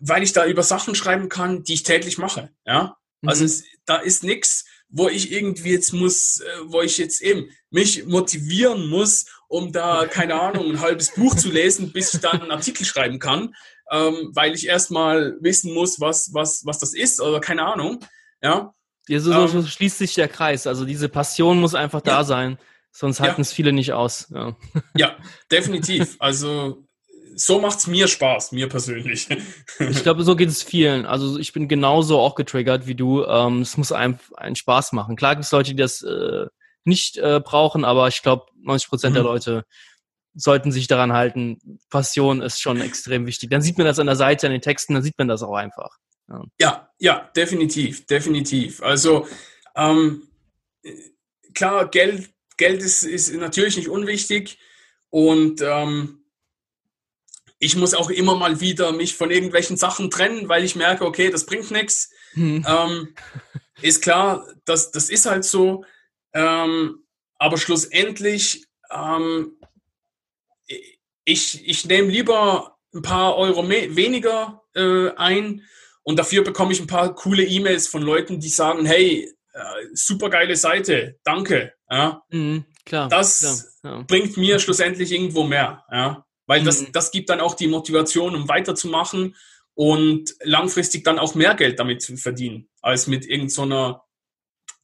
weil ich da über Sachen schreiben kann, die ich täglich mache. Ja, mhm. also es, da ist nichts, wo ich irgendwie jetzt muss, äh, wo ich jetzt eben mich motivieren muss, um da keine Ahnung ein halbes Buch zu lesen, bis ich dann einen Artikel schreiben kann, ähm, weil ich erstmal wissen muss, was was was das ist oder keine Ahnung. Ja. ja so, so, so ähm, schließt sich der Kreis. Also diese Passion muss einfach da ja. sein. Sonst halten ja. es viele nicht aus. Ja, ja definitiv. Also so macht es mir Spaß, mir persönlich. ich glaube, so geht es vielen. Also ich bin genauso auch getriggert wie du. Ähm, es muss einem einen Spaß machen. Klar gibt es Leute, die das äh, nicht äh, brauchen, aber ich glaube, 90 Prozent mhm. der Leute sollten sich daran halten. Passion ist schon extrem wichtig. Dann sieht man das an der Seite, an den Texten, dann sieht man das auch einfach. Ja, ja, ja definitiv, definitiv. Also ähm, klar, Geld, Geld ist, ist natürlich nicht unwichtig und ähm, ich muss auch immer mal wieder mich von irgendwelchen Sachen trennen, weil ich merke, okay, das bringt nichts. Hm. Ähm, ist klar, das, das ist halt so. Ähm, aber schlussendlich ähm, ich, ich nehme lieber ein paar Euro weniger äh, ein und dafür bekomme ich ein paar coole E-Mails von Leuten, die sagen, hey, äh, super geile Seite, danke. Ja? Mhm, klar, das klar, ja. bringt mir schlussendlich irgendwo mehr. Ja? Weil mhm. das, das gibt dann auch die Motivation, um weiterzumachen und langfristig dann auch mehr Geld damit zu verdienen, als mit irgendeiner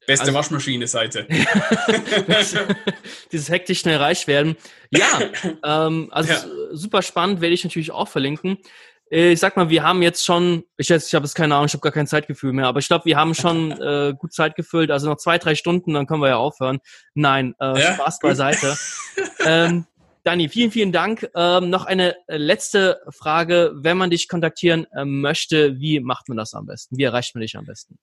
Beste also, Waschmaschine-Seite. dieses hektisch schnell reich werden. Ja, ähm, also ja. super spannend, werde ich natürlich auch verlinken. Äh, ich sag mal, wir haben jetzt schon, ich, jetzt, ich habe jetzt keine Ahnung, ich habe gar kein Zeitgefühl mehr, aber ich glaube, wir haben schon äh, gut Zeit gefüllt. Also noch zwei, drei Stunden, dann können wir ja aufhören. Nein, äh, ja? Spaß beiseite. ähm, Dani, vielen, vielen Dank. Ähm, noch eine letzte Frage. Wenn man dich kontaktieren äh, möchte, wie macht man das am besten? Wie erreicht man dich am besten?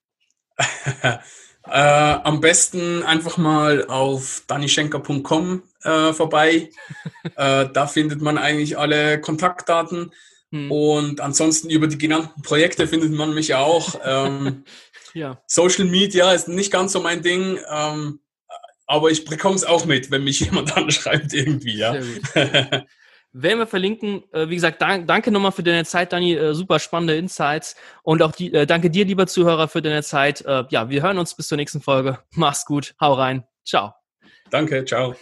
Äh, am besten einfach mal auf danischenker.com äh, vorbei. äh, da findet man eigentlich alle Kontaktdaten. Hm. Und ansonsten über die genannten Projekte findet man mich auch. Ähm, ja. Social Media ist nicht ganz so mein Ding, ähm, aber ich bekomme es auch mit, wenn mich jemand anschreibt irgendwie. Ja. werden wir verlinken. Äh, wie gesagt, dank, danke nochmal für deine Zeit, Dani. Äh, super spannende Insights. Und auch die, äh, danke dir, lieber Zuhörer, für deine Zeit. ja, wir hören uns bis zur nächsten Folge. Mach's gut. Hau rein. Ciao. Danke. Ciao.